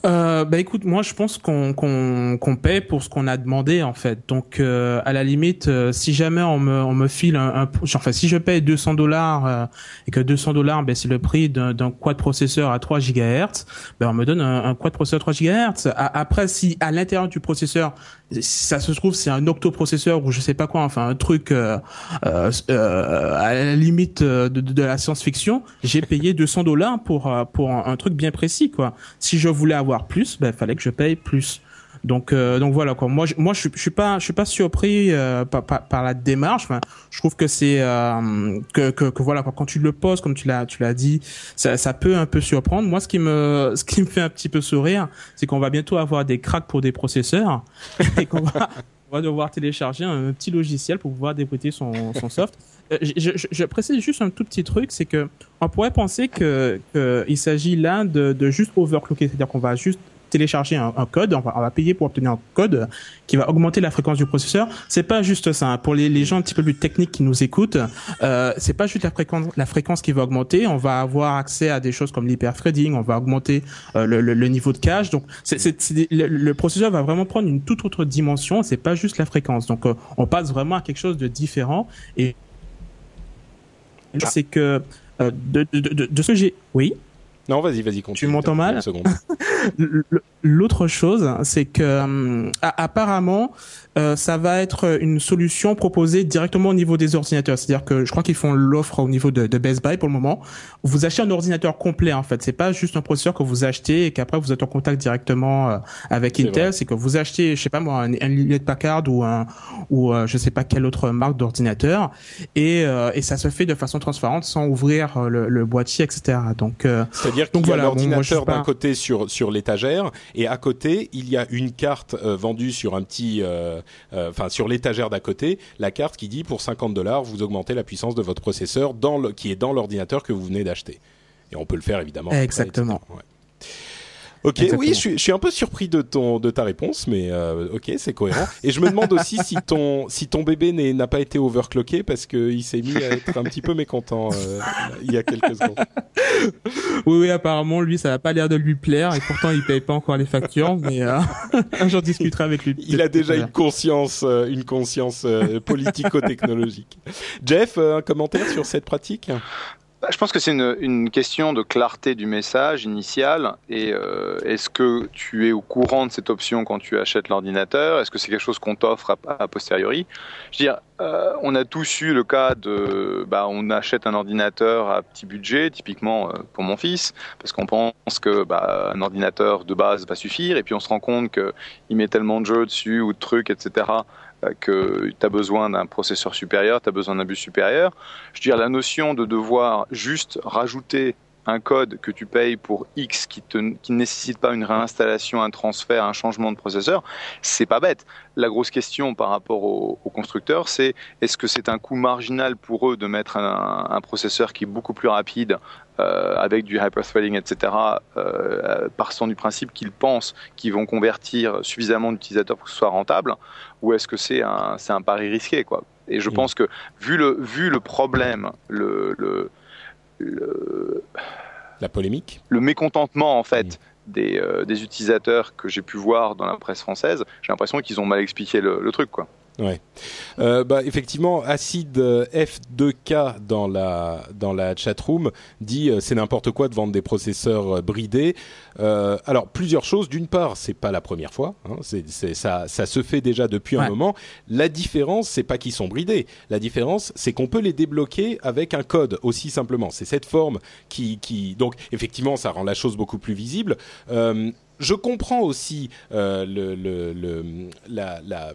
Euh, bah écoute, moi je pense qu'on qu'on qu'on paie pour ce qu'on a demandé en fait. Donc euh, à la limite, euh, si jamais on me on me file un, un enfin si je paye 200 dollars euh, et que 200 dollars, ben c'est le prix d'un quad processeur à 3 GHz, ben on me donne un, quad processeur 3 GHz. après, si à l'intérieur du processeur ça se trouve c'est un octoprocesseur ou je sais pas quoi, enfin un truc euh, euh, à la limite de, de la science-fiction, j'ai payé 200 dollars pour pour un, un, truc bien précis quoi. Si je voulais avoir plus, ben fallait que je paye plus. Donc euh, donc voilà quoi. Moi je, moi je, suis pas je suis pas surpris euh, par, par, la démarche. Je trouve que c'est euh, que, que, que voilà quand tu le poses comme tu l'as tu l'as dit, ça, peut un peu surprendre. Moi ce qui me ce qui me fait un petit peu sourire, c'est qu'on va bientôt avoir des cracks pour des processeurs et qu'on va devoir télécharger un petit logiciel pour pouvoir débrouiller son, son soft. je, précise juste un tout petit truc, c'est que on pourrait penser que, que s'agit là de, de juste overclocker, c'est-à-dire qu'on va juste télécharger un, code, on va, payer pour obtenir un code qui va augmenter la fréquence du processeur. C'est pas juste ça. Hein. Pour les, les, gens un petit peu plus techniques qui nous écoutent, euh, c'est pas juste la fréquence, la fréquence qui va augmenter. On va avoir accès à des choses comme l'hyperthreading. On va augmenter euh, le, le, niveau de cache. Donc, c'est, c'est, le, processeur va vraiment prendre une toute autre dimension. C'est pas juste la fréquence. Donc, euh, on passe vraiment à quelque chose de différent. Et c'est que euh, de, de, de, de ce que j'ai, oui? Non, vas-y, vas-y, continue. Tu m'entends mal? L'autre chose, c'est que euh, apparemment, euh, ça va être une solution proposée directement au niveau des ordinateurs. C'est-à-dire que je crois qu'ils font l'offre au niveau de, de, Best Buy pour le moment. Vous achetez un ordinateur complet en fait. C'est pas juste un processeur que vous achetez et qu'après vous êtes en contact directement euh, avec Intel. C'est que vous achetez, je sais pas moi, un, un Packard ou un ou je sais pas quelle autre marque d'ordinateur et, et ça se fait de façon transparente sans ouvrir le, le boîtier, etc. Donc c'est-à-dire qu'il y a l'ordinateur d'un côté sur sur l'étagère et à côté il y a une carte euh, vendue sur un petit, euh, euh, enfin sur l'étagère d'à côté, la carte qui dit pour 50 dollars vous augmentez la puissance de votre processeur dans le, qui est dans l'ordinateur que vous venez d'acheter. Et on peut le faire évidemment. Exactement. Ok, oui, je suis, un peu surpris de ton de ta réponse, mais euh, ok, c'est cohérent. Et je me demande aussi si ton si ton bébé n'a pas été overclocké parce qu'il s'est mis à être un petit peu mécontent euh, il y a quelques secondes. Oui, oui, apparemment lui, ça n'a pas l'air de lui plaire et pourtant il paye pas encore les factures, mais euh, j'en discuterai avec lui. Il a déjà une conscience une conscience politico-technologique. Jeff, un commentaire sur cette pratique? Je pense que c'est une, question de clarté du message initial. Et euh, est-ce que tu es au courant de cette option quand tu achètes l'ordinateur? Est-ce que c'est quelque chose qu'on t'offre à, posteriori? Je veux dire, euh, on a tous eu le cas de, bah, on achète un ordinateur à petit budget, typiquement euh, pour mon fils, parce qu'on pense que bah, un ordinateur de base va suffire, et puis on se rend compte qu'il met tellement de jeux dessus ou de trucs, etc que tu as besoin d'un processeur supérieur, tu as besoin d'un bus supérieur. Je veux dire, la notion de devoir juste rajouter un code que tu payes pour X qui, te, qui ne nécessite pas une réinstallation, un transfert, un changement de processeur, c'est pas bête. La grosse question par rapport aux, constructeurs, c'est est-ce que c'est un coût marginal pour eux de mettre un, un processeur qui est beaucoup plus rapide euh, avec du hyperthreading, etc., euh, partant du principe qu'ils pensent qu'ils vont convertir suffisamment d'utilisateurs pour que ce soit rentable, ou est-ce que c'est un, c'est un pari risqué quoi Et je mm. pense que vu le, vu le problème, le, le le, la polémique, le mécontentement en fait. Des, euh, des, utilisateurs que j'ai pu voir dans la presse française, j'ai l'impression qu'ils ont mal expliqué le, le truc, quoi. Ouais. Euh, bah, effectivement, Acid euh, F2K dans la dans la chatroom dit euh, c'est n'importe quoi de vendre des processeurs euh, bridés. Euh, alors plusieurs choses. D'une part, c'est pas la première fois. Hein, c'est, c'est ça ça se fait déjà depuis un moment. La différence, c'est pas qu'ils sont bridés. La différence, c'est qu'on peut les débloquer avec un code aussi simplement. C'est cette forme qui qui donc effectivement ça rend la chose beaucoup plus visible. je comprends aussi le, le, le la, la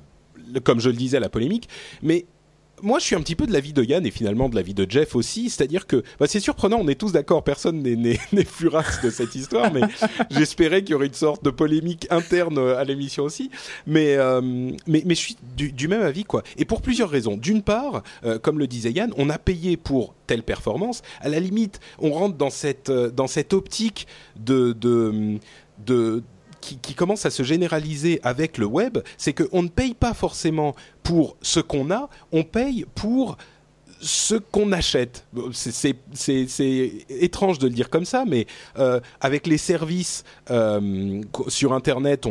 comme je le disais, la polémique. Mais moi, je suis un petit peu de l'avis de Yann et finalement de l'avis de Jeff aussi. C'est-à-dire que bah, c'est surprenant, on est tous d'accord, personne n'est furax de cette histoire, mais j'espérais qu'il y aurait une sorte de polémique interne à l'émission aussi. Mais, euh, mais, mais je suis du, même avis, quoi. Et pour plusieurs raisons. D'une part, euh, comme le disait Yann, on a payé pour telle performance. À la limite, on rentre dans cette, euh, dans cette optique de, de, de qui, commence à se généraliser avec le web, c'est qu'on ne paye pas forcément pour ce qu'on a, on paye pour ce qu'on achète. C'est étrange de le dire comme ça, mais euh, avec les services euh, sur Internet,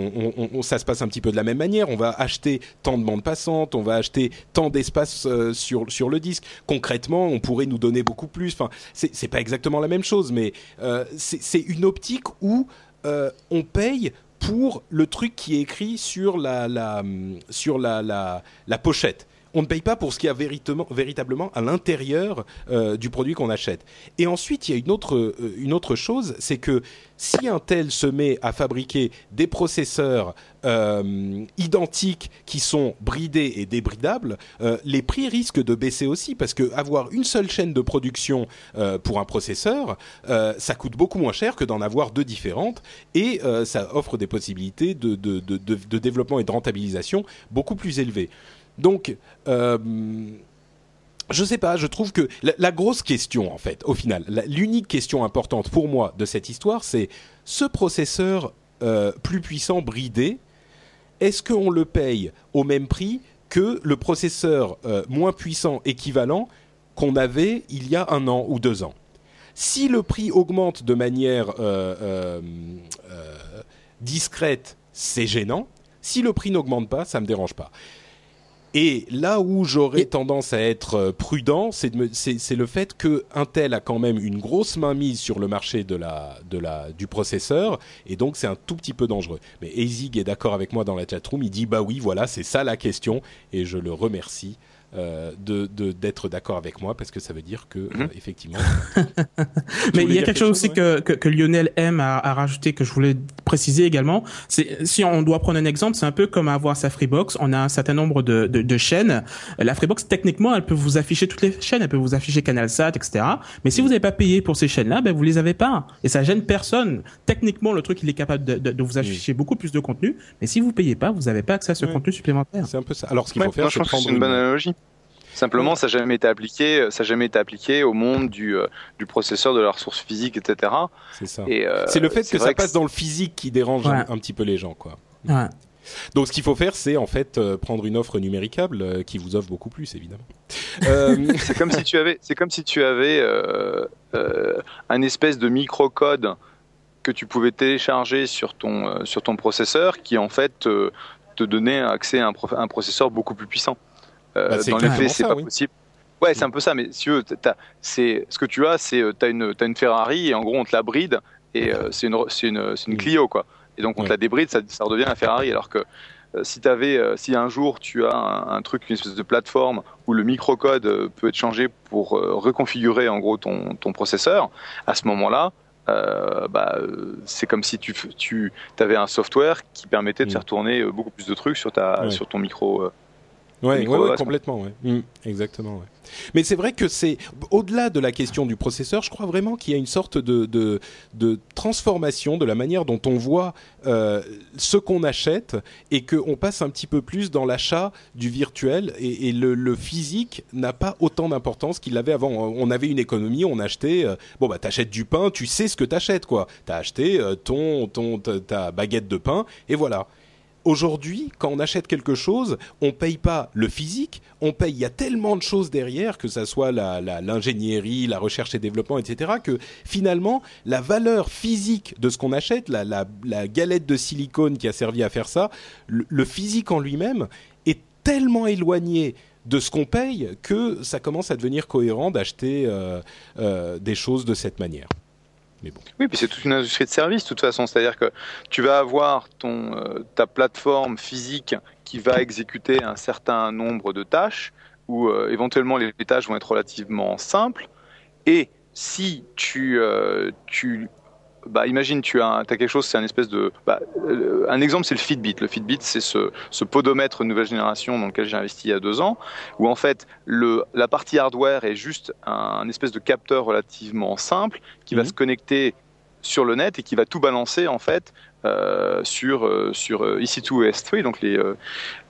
ça se passe un petit peu de la même manière. On va acheter tant de bandes passantes, on va acheter tant d'espace euh, sur, sur le disque. Concrètement, on pourrait nous donner beaucoup plus. Enfin, c'est pas exactement la même chose, mais c'est une optique où euh, on paye pour le truc qui est écrit sur la, sur la, la pochette on ne paye pas pour ce qu'il y a véritablement, à l'intérieur euh, du produit qu'on achète. Et ensuite, il y a une autre, euh, une autre chose, c'est que si un tel se met à fabriquer des processeurs euh, identiques qui sont bridés et débridables, les prix risquent de baisser aussi parce que avoir une seule chaîne de production pour un processeur, ça coûte beaucoup moins cher que d'en avoir deux différentes et ça offre des possibilités de, développement et de rentabilisation beaucoup plus élevées. Donc, euh, je sais pas, je trouve que la, grosse question, en fait, au final, l'unique question importante pour moi de cette histoire, c'est ce processeur euh, plus puissant bridé, est-ce qu'on le paye au même prix que le processeur euh, moins puissant équivalent qu'on avait il y a un an ou deux ans? Si le prix augmente de manière discrète, c'est gênant. Si le prix n'augmente pas, ça me dérange pas. Et là où j'aurais tendance à être euh, prudent, c'est le fait que Intel a quand même une grosse mainmise sur le marché de la, de la, du processeur, et donc c'est un tout petit peu dangereux. Mais Ezig est d'accord avec moi dans la chatroom, il dit bah oui, voilà, c'est ça la question, et je le remercie euh, de d'être d'accord avec moi parce que ça veut dire que -hmm. euh, effectivement. Mais il y a quelque chose aussi ouais. que, que, que, Lionel M a, a, rajouté que je voulais préciser également. C'est si on doit prendre un exemple, c'est un peu comme avoir sa Freebox. On a un certain nombre de, de, de, chaînes. La Freebox techniquement, elle peut vous afficher toutes les chaînes. Elle peut vous afficher CanalSat, etc. Mais si vous n'avez pas payé pour ces chaînes-là, ben vous les avez pas et ça gêne personne. Techniquement, le truc il est capable de, de, de vous afficher oui. beaucoup plus de contenu. Mais si vous payez pas, vous n'avez pas accès à ce oui. contenu supplémentaire. C'est un peu ça. Alors ce qu'il faut faire, c'est prendre une bonne analogie. Simplement, ça n'a jamais été appliqué, ça jamais été appliqué au monde du, euh, du processeur, de la ressource physique, etc. C'est ça. Euh, c'est le fait que ça passe que dans le physique qui dérange ouais. un, un, petit peu les gens, quoi. Ouais. Donc, ce qu'il faut faire, c'est en fait euh, prendre une offre numéricable euh, qui vous offre beaucoup plus, évidemment. c'est comme si tu avais, c'est comme si tu avais un espèce de microcode que tu pouvais télécharger sur ton sur ton processeur, qui en fait te donnait accès à un, un processeur beaucoup plus puissant. Euh, bah, dans les faits, c'est pas oui. possible. Ouais, c'est un peu ça, mais si tu veux, c'est ce que tu as, c'est tu as une, as une Ferrari et en gros on te la bride et euh, c'est une, une, une Clio quoi. Et donc on ouais. te la débride, ça, ça redevient un Ferrari. Alors que euh, si avais, euh, si un jour tu as un, un, truc, une espèce de plateforme où le microcode euh, peut être changé pour reconfigurer en gros ton, ton processeur, à ce moment-là, bah, c'est comme si tu, tu avais un software qui permettait de faire tourner beaucoup plus de trucs sur, ta, ouais. sur ton micro. Ouais, ouais, ouais, complètement, ouais. Mmh, exactement, ouais. Mais c'est vrai que c'est au-delà de la question du processeur, je crois vraiment qu'il y a une sorte de, de, de, transformation de la manière dont on voit euh, ce qu'on achète et qu'on passe un petit peu plus dans l'achat du virtuel et, et le, le, physique n'a pas autant d'importance qu'il l'avait avant. On avait une économie, on achetait, euh, bon bah t'achètes du pain, tu sais ce que t'achètes quoi. T'as acheté euh, ton, ton ta baguette de pain et voilà aujourd'hui, quand on achète quelque chose, on paye pas le physique, on paye. Il y a tellement de choses derrière, que ça soit l'ingénierie, la, la, la, recherche et développement, etc., que finalement, la valeur physique de ce qu'on achète, la, la, galette de silicone qui a servi à faire ça, le, physique en lui-même est tellement éloigné de ce qu'on paye que ça commence à devenir cohérent d'acheter euh, euh, des choses de cette manière. Oui, puis c'est toute une industrie de service, de toute façon. C'est-à-dire que tu vas avoir ton, euh, ta plateforme physique qui va exécuter un certain nombre de tâches, où euh, éventuellement les tâches vont être relativement simples. Et si tu, euh, tu bah, imagine, tu as, as quelque chose, c'est un espèce de. Bah, euh, un exemple, c'est le Fitbit. Le Fitbit, c'est ce, ce podomètre nouvelle génération dans lequel j'ai investi il y a deux ans, où en fait, le, la partie hardware est juste un, espèce de capteur relativement simple qui va Mhm. se connecter sur le net et qui va tout balancer en fait euh, sur euh, sur euh, EC2 et S3, donc les,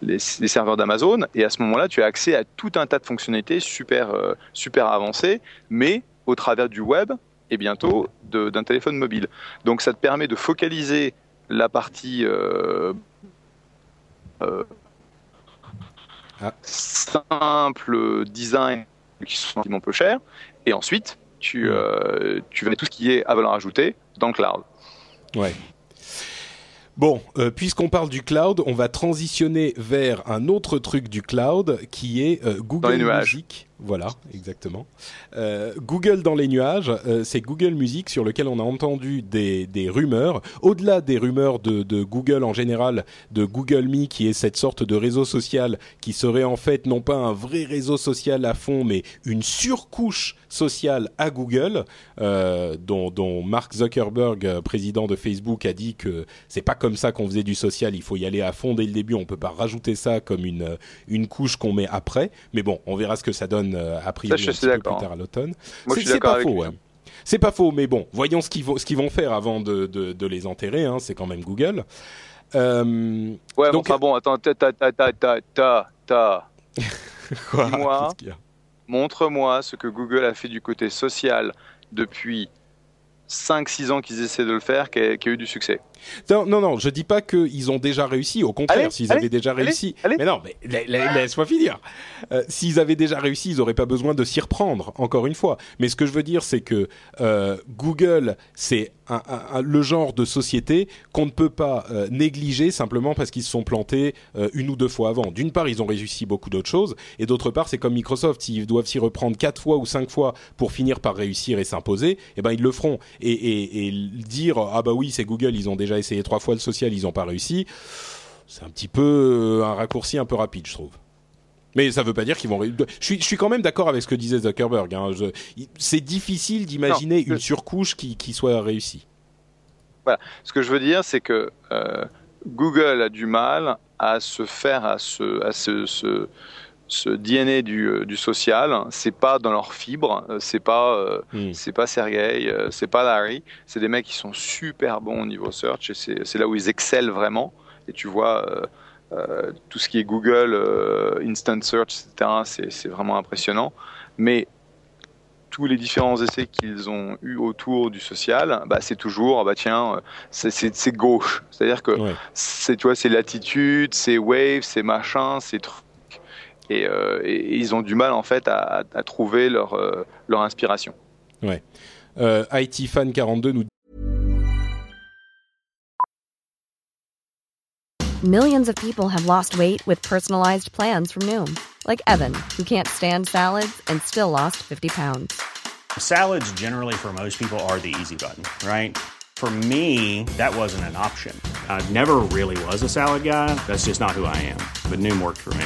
les, les serveurs d'Amazon. Et à ce moment-là, tu as accès à tout un tas de fonctionnalités super super avancées, mais au travers du web et bientôt d'un téléphone mobile. Donc ça te permet de focaliser la partie euh, euh, Ah. simple design qui sont un peu chers, et ensuite tu, Mm. euh, tu vas tout ce qui est à valeur ajoutée dans le cloud. Ouais. Bon, euh, puisqu'on parle du cloud, on va transitionner vers un autre truc du cloud qui est euh, Google. Music. Voilà, exactement. Euh, Google dans les nuages, euh, c'est Google Music sur lequel on a entendu des, des rumeurs. Au-delà des rumeurs de, de Google en général, de Google Me, qui est cette sorte de réseau social qui serait en fait non pas un vrai réseau social à fond, mais une surcouche sociale à Google, euh, dont, dont Mark Zuckerberg, président de Facebook, a dit que c'est pas comme ça qu'on faisait du social. Il faut y aller à fond dès le début. On peut pas rajouter ça comme une une couche qu'on met après. Mais bon, on verra ce que ça donne euh, a priori Ça, je un suis petit peu plus tard à l'automne. C'est- pas faux. ouais. C'est pas faux, mais bon, voyons ce qu'ils vont, qu'ils vont faire avant de, de, de les enterrer. Hein, c'est quand même Google. Euh, Ouais, Donc- enfin bon, attends, ta ta ta ta ta ta Dis-moi. Montre-moi ce que Google a fait du côté social depuis 5-6 ans qu'ils essaient de le faire, qui a, qui a eu du succès. Non, non, non, je dis pas qu'ils ont déjà réussi. Au contraire, s'ils avaient déjà allez, réussi. allez. Mais non, mais la- laisse-moi finir. Euh, s'ils avaient déjà réussi, ils n'auraient pas besoin de s'y reprendre, encore une fois. Mais ce que je veux dire, c'est que euh, Google, c'est un- un- un- le genre de société qu'on ne peut pas euh, négliger simplement parce qu'ils se sont plantés une ou deux fois avant. D'une part, ils ont réussi beaucoup d'autres choses, et d'autre part, c'est comme Microsoft, s'ils doivent s'y reprendre quatre fois ou cinq fois pour finir par réussir et s'imposer, eh ben ils le feront. Et, et, et dire ah bah oui, c'est Google, ils ont déjà essayé trois fois le social, ils n'ont pas réussi, c'est un petit peu euh, un raccourci un peu rapide, je trouve. Mais ça veut pas dire qu'ils vont. Je suis, je suis quand même d'accord avec ce que disait Zuckerberg. Hein. Je- C'est difficile d'imaginer une surcouche qui, qui soit réussie. Ce que je veux dire, c'est que euh, Google a du mal à se faire à ce, à ce, ce, ce DNA du, euh, du social. C'est pas dans leurs fibres. euh, C'est pas, euh, Hmm. c'est pas Sergey, euh, c'est pas Larry. C'est des mecs qui sont super bons au niveau search et c'est là où ils excellent vraiment. Et tu vois. euh, euh, tout ce qui est Google, Instant Search, etc., c'est vraiment impressionnant. Mais tous les différents essais qu'ils ont eu autour du social, bah, c'est toujours, ah bah tiens, c'est- gauche. C'est-à-dire que Ouais. c'est tu vois, c'est l'attitude, c'est wave, c'est machin, c'est truc. Et, euh, et- et ils ont du mal en fait à, à trouver leur, euh, leur inspiration. Euh, IT Fan 42 nous Millions of people have lost weight with personalized plans from Noom, like Evan, who can't stand salads and still lost 50 pounds. Salads, generally, for most people, are the easy button, right? For me, that wasn't an option. I never really was a salad guy. That's just not who I am. But Noom worked for me.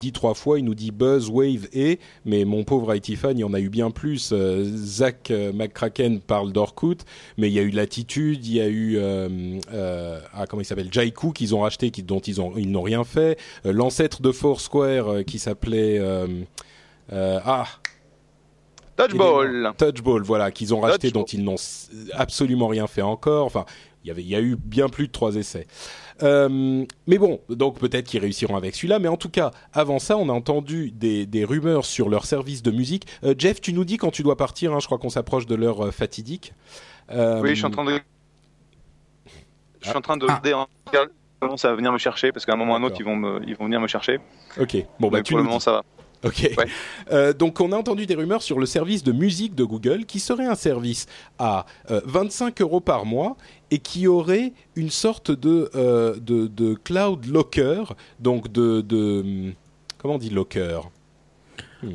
Dit trois fois, il nous dit Buzz, Wave et, mais mon pauvre IT fan, il y en a eu bien plus. Euh, Zach euh, McCracken parle d'Orkut, mais il y a eu Latitude, il y a eu euh, euh, ah comment il s'appelle Jaiku qu'ils ont racheté, qui, dont ils ont ils n'ont rien fait. Euh, L'ancêtre de Foursquare euh, qui s'appelait euh, euh, ah Dodgeball. Touchball, voilà, qu'ils ont racheté, dont ils n'ont absolument rien fait encore. Enfin, il y avait, il y a eu bien plus de trois essais. Euh, mais bon, donc peut-être qu'ils réussiront avec celui-là. Mais en tout cas, avant ça, on a entendu des, des rumeurs sur leur service de musique. Euh, Jeff, tu nous dis quand tu dois partir. hein, je crois qu'on s'approche de l'heure euh, fatidique. Oui, je suis en train de Je suis en train de comment ça va venir me chercher parce qu'à un moment ou à un autre ils vont me, ils vont venir me chercher. Ok. Bon bah Mais tu pour le moment dis. ça va. Ok. Ouais. Euh, donc on a entendu des rumeurs sur le service de musique de Google qui serait un service à euh, 25 euros par mois et qui aurait une sorte de, euh, de, de cloud locker, donc de, de hum, comment on dit locker?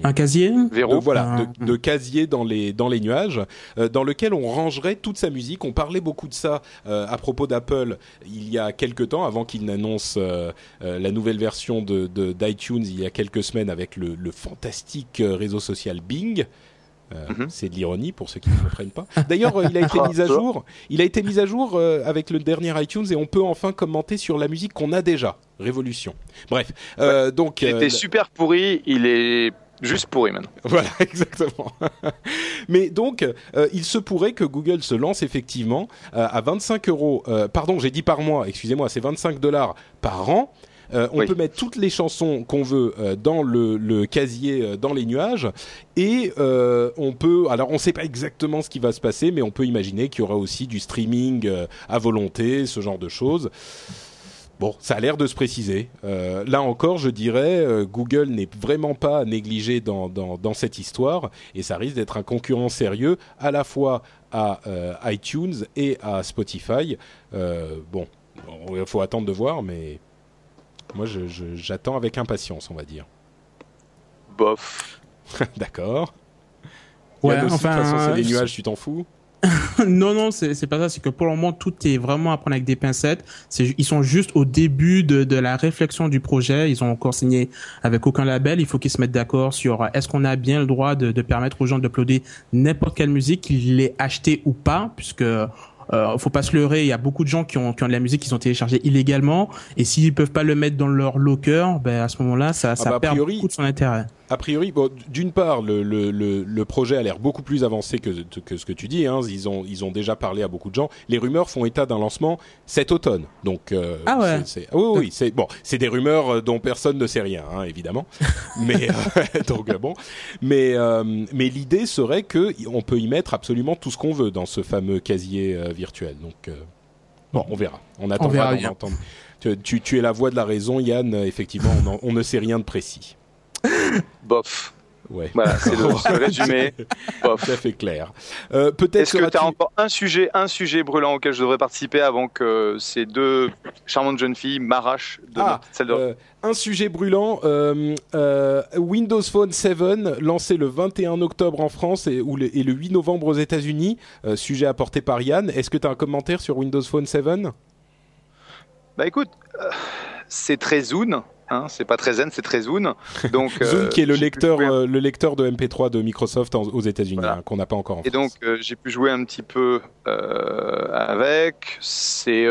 Un casier? Véro. de, voilà, Ah. de, de casier dans les, dans les nuages, euh, dans lequel on rangerait toute sa musique. On parlait beaucoup de ça euh, à propos d'Apple il y a quelques temps, avant qu'il n'annonce euh, euh, la nouvelle version de d'iTunes il y a quelques semaines avec le, le fantastique euh, réseau social Bing. Euh, Mhm. C'est de l'ironie pour ceux qui ne comprennent pas. D'ailleurs, euh, il a été Ah, mis à jour. Il a été mis à jour euh, avec le dernier iTunes et on peut enfin commenter sur la musique qu'on a déjà. Révolution. Bref, euh, donc Il euh, était super pourri, il est juste pourri maintenant. voilà, exactement. Mais donc, euh, il se pourrait que Google se lance effectivement euh, à 25 euros, euh, pardon, j'ai dit par mois, excusez-moi, c'est 25 dollars par an. Euh, on Oui. peut mettre toutes les chansons qu'on veut euh, dans le, le casier, euh, dans les nuages, et on peut. Alors, on ne sait pas exactement ce qui va se passer, mais on peut imaginer qu'il y aura aussi du streaming à volonté, ce genre de choses. Bon, ça a l'air de se préciser. Euh, là encore, je dirais, euh, Google n'est vraiment pas négligé dans, dans, dans cette histoire et ça risque d'être un concurrent sérieux à la fois à euh, iTunes et à Spotify. Euh, bon, il faut attendre de voir, mais moi, j'attends avec impatience, on va dire. Bof. D'accord. Ouais, aussi, enfin, de toute façon, c'est les euh, nuages, tu t'en fous? non, non, c'est c'est pas ça. C'est que pour le moment, tout est vraiment à prendre avec des pincettes. Ils sont juste au début de, de la réflexion du projet. Ils ont encore signé avec aucun label. Il faut qu'ils se mettent d'accord sur euh, est-ce qu'on a bien le droit de, de permettre aux gens d'uploader n'importe quelle musique, qu'ils l'aient achetée ou pas, puisque euh, faut pas se leurrer. Il y a beaucoup de gens qui ont, qui ont de la musique qu'ils ont téléchargée illégalement. Et s'ils peuvent pas le mettre dans leur locker, ben à ce moment-là, ça, ça bah, perd priori- beaucoup de son intérêt. A priori, bon, d'une part, le, le, le, le projet a l'air beaucoup plus avancé que, que ce que tu dis. Hein. Ils, ont, ils ont déjà parlé à beaucoup de gens. Les rumeurs font état d'un lancement cet automne. Donc, euh, Ah ouais. c'est- c'est- oui, oui, c'est bon. C'est des rumeurs euh, dont personne ne sait rien, hein, évidemment. mais euh, donc bon, mais euh, mais l'idée serait que on peut y mettre absolument tout ce qu'on veut dans ce fameux casier virtuel. Donc bon, on verra. On attendra verra. Tu, tu, tu es la voix de la raison, Yann. Effectivement, on, en- on ne sait rien de précis. Bof. Ouais. Voilà, c'est le, le résumé. Bof. Tout fait clair. Euh, Peut-être Est-ce que tu as encore un sujet, un sujet brûlant auquel je devrais participer avant que ces deux charmantes jeunes filles m'arrachent de Ah, de euh, un sujet brûlant. euh, Windows Phone 7 lancé le 21 octobre en France et, ou le, et le 8 novembre aux États-Unis. sujet apporté par Yann. Est-ce que tu as un commentaire sur Windows Phone 7 Bah écoute, c'est très Zune, hein, c'est pas très Zen, c'est très Zune. Donc, Zune euh, qui est le lecteur, un- euh, le lecteur de MP3 de Microsoft en- aux États-Unis, Voilà. hein, qu'on n'a pas encore en Et donc, France. euh, j'ai pu jouer un petit peu avec. C'est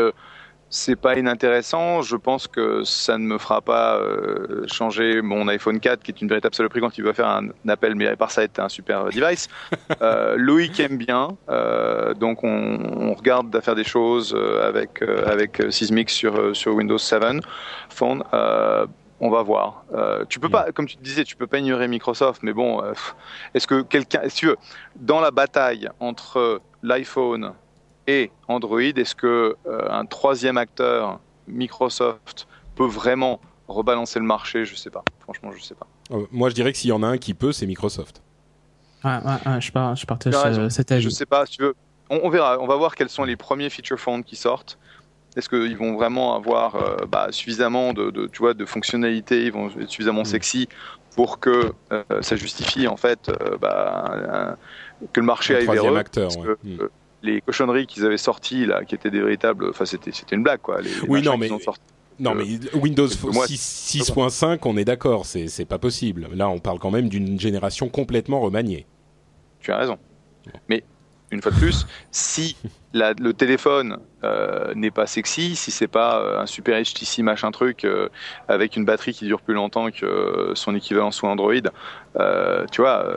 c'est pas inintéressant. Je pense que ça ne me fera pas euh, changer mon iPhone 4, qui est une véritable saloperie quand il va faire un, appel, mais à part ça, c'est un super device. Euh, Loïc aime bien, euh, donc on, on regarde à faire des choses euh, avec euh, avec euh, Sysmix sur euh, sur Windows 7 Phone. Euh, on va voir. Euh, tu peux pas, comme tu te disais, tu peux pas ignorer Microsoft, mais bon, euh, est-ce que quelqu'un, si tu veux, dans la bataille entre l'iPhone et Android, est-ce que euh, un troisième acteur, Microsoft, peut vraiment rebalancer le marché? Je sais pas. Franchement, je sais pas. Euh, moi, je dirais que s'il y en a un qui peut, c'est Microsoft. Ouais, ouais, ouais, je, par- je partage euh, cet avis. Je sais pas. Si tu veux, on, on verra. On va voir quels sont les premiers feature phones qui sortent. Est-ce qu'ils vont vraiment avoir euh, bah, suffisamment de, de, tu vois, de fonctionnalités, ils vont être suffisamment sexy pour que euh, ça justifie en fait euh, bah, un- que le marché Un aille vers eux? acteur, parce ouais. que, Mm. Les cochonneries qu'ils avaient sorties là, qui étaient des véritables, enfin c'était c'était une blague quoi. Les, les Oui, non, mais-. Non, Euh, mais Windows parce que moi, 6 6.5, on est d'accord, c'est pas possible. Là, on parle quand même d'une génération complètement remaniée. Tu as raison. Mais une fois de plus, si la- le téléphone euh, n'est pas sexy, si c'est pas euh, un super HTC machin truc euh, avec une batterie qui dure plus longtemps que son équivalent sous Android, tu vois,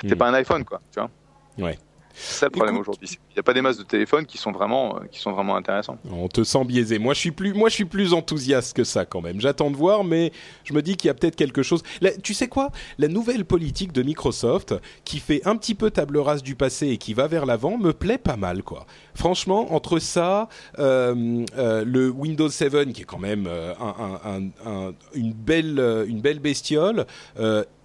c'est Mm. pas un iPhone quoi. Tu vois. Ouais. C'est ça le problème aujourd'hui. Il n'y a pas des masses de téléphones qui sont vraiment, euh, qui sont vraiment intéressants. On te sent biaisé. Moi, je suis plus, moi, je suis plus enthousiaste que ça quand même. J'attends de voir, mais je me dis qu'il y a peut-être quelque chose. tu sais quoi? La nouvelle politique de Microsoft, qui fait un petit peu table rase du passé et qui va vers l'avant, me plaît pas mal, quoi. Franchement, entre ça, euh, euh, le Windows 7, qui est quand même une belle, une belle bestiole.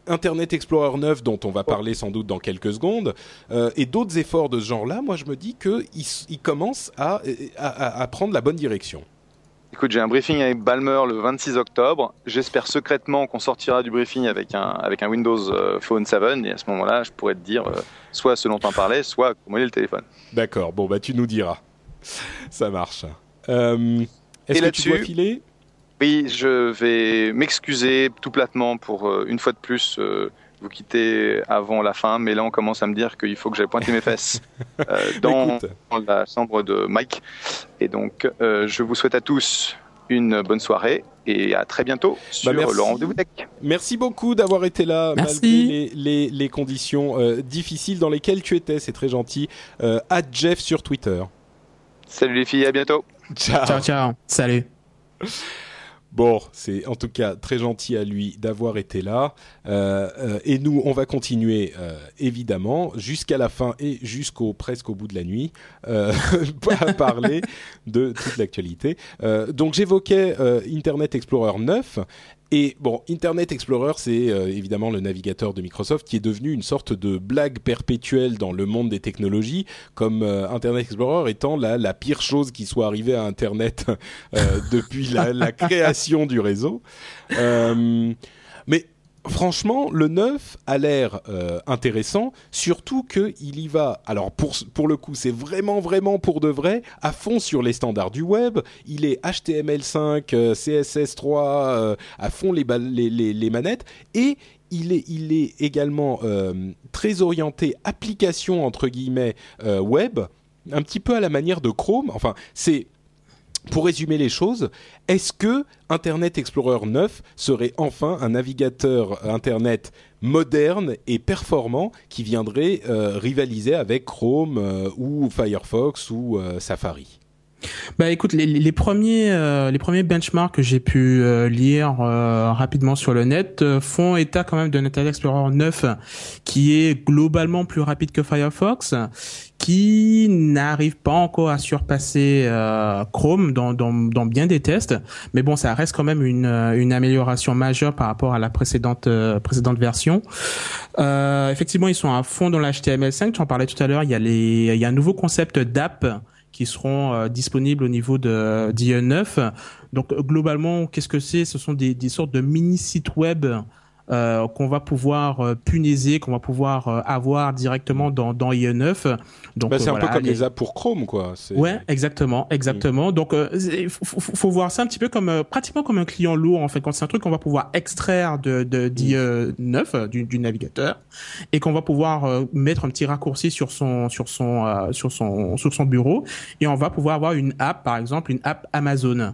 Internet Explorer 9 dont on va parler sans doute dans quelques secondes euh, et d'autres efforts de ce genre-là, moi je me dis qu'ils il commencent à, à, prendre la bonne direction. Écoute, j'ai un briefing avec Balmer le 26 octobre. J'espère secrètement qu'on sortira du briefing avec un, avec un Windows euh, Phone 7 et à ce moment-là, je pourrais te dire euh, soit ce dont on parlait, soit comment est le téléphone. D'accord, bon bah tu nous diras. Ça marche. Est-ce que tu dois filer? Oui, je vais m'excuser tout platement pour euh, une fois de plus euh, vous quitter avant la fin, mais là on commence à me dire qu'il faut que j'aille pointer mes fesses euh, dans, la chambre de Mike. Et donc, je vous souhaite à tous une bonne soirée et à très bientôt sur bah, le rendez-vous tech. Merci beaucoup d'avoir été là malgré les, conditions difficiles dans lesquelles tu étais. C'est très gentil. à Jeff sur Twitter. Salut les filles, à bientôt. Ciao, ciao. ciao. Salut. Bon, c'est en tout cas très gentil à lui d'avoir été là. Euh, euh, et nous, on va continuer euh, évidemment jusqu'à la fin et jusqu'au presque au bout de la nuit à parler de toute l'actualité. donc j'évoquais Internet Explorer 9 et bon, Internet Explorer, c'est euh, évidemment le navigateur de Microsoft qui est devenu une sorte de blague perpétuelle dans le monde des technologies, comme euh, Internet Explorer étant la, la, pire chose qui soit arrivée à Internet euh, depuis la, la, création du réseau. mais franchement, le 9 a l'air euh, intéressant, surtout qu'il y va, alors pour, pour le coup, c'est vraiment, vraiment pour de vrai, à fond sur les standards du web. Il est HTML5, CSS3, euh, à fond les, les, les, manettes, et il est, il est également euh, très orienté application, entre guillemets, web, un petit peu à la manière de Chrome. Enfin, c'est pour résumer les choses, est-ce que Internet Explorer 9 serait enfin un navigateur Internet moderne et performant qui viendrait euh, rivaliser avec Chrome euh, ou Firefox ou euh, Safari? Bah écoute, les, les premiers euh, les premiers benchmarks que j'ai pu euh, lire euh, rapidement sur le net font état quand même de Internet Explorer 9 qui est globalement plus rapide que Firefox, qui n'arrive pas encore à surpasser Chrome dans, dans, dans bien des tests, mais bon, ça reste quand même une, une amélioration majeure par rapport à la précédente précédente version. effectivement, ils sont à fond dans l'HTML5. Tu en parlais tout à l'heure. Il y a les il y a un nouveau concept d'app qui seront euh, disponibles au niveau de d'IE9. Donc globalement, qu'est-ce que c'est? Ce sont des, des sortes de mini sites web euh, qu'on va pouvoir euh, puniser, qu'on va pouvoir euh, avoir directement dans, dans IE9. Donc bah, c'est un peu comme les... apps pour Chrome, quoi. Ouais, exactement, exactement. Mm. Donc il faut, faut, voir ça un petit peu comme pratiquement comme un client lourd en fait. Quand c'est un truc qu'on va pouvoir extraire de, de d'IE9 du, du, navigateur et qu'on va pouvoir mettre un petit raccourci sur son sur son sur son sur son bureau et on va pouvoir avoir une app, par exemple, une app Amazon.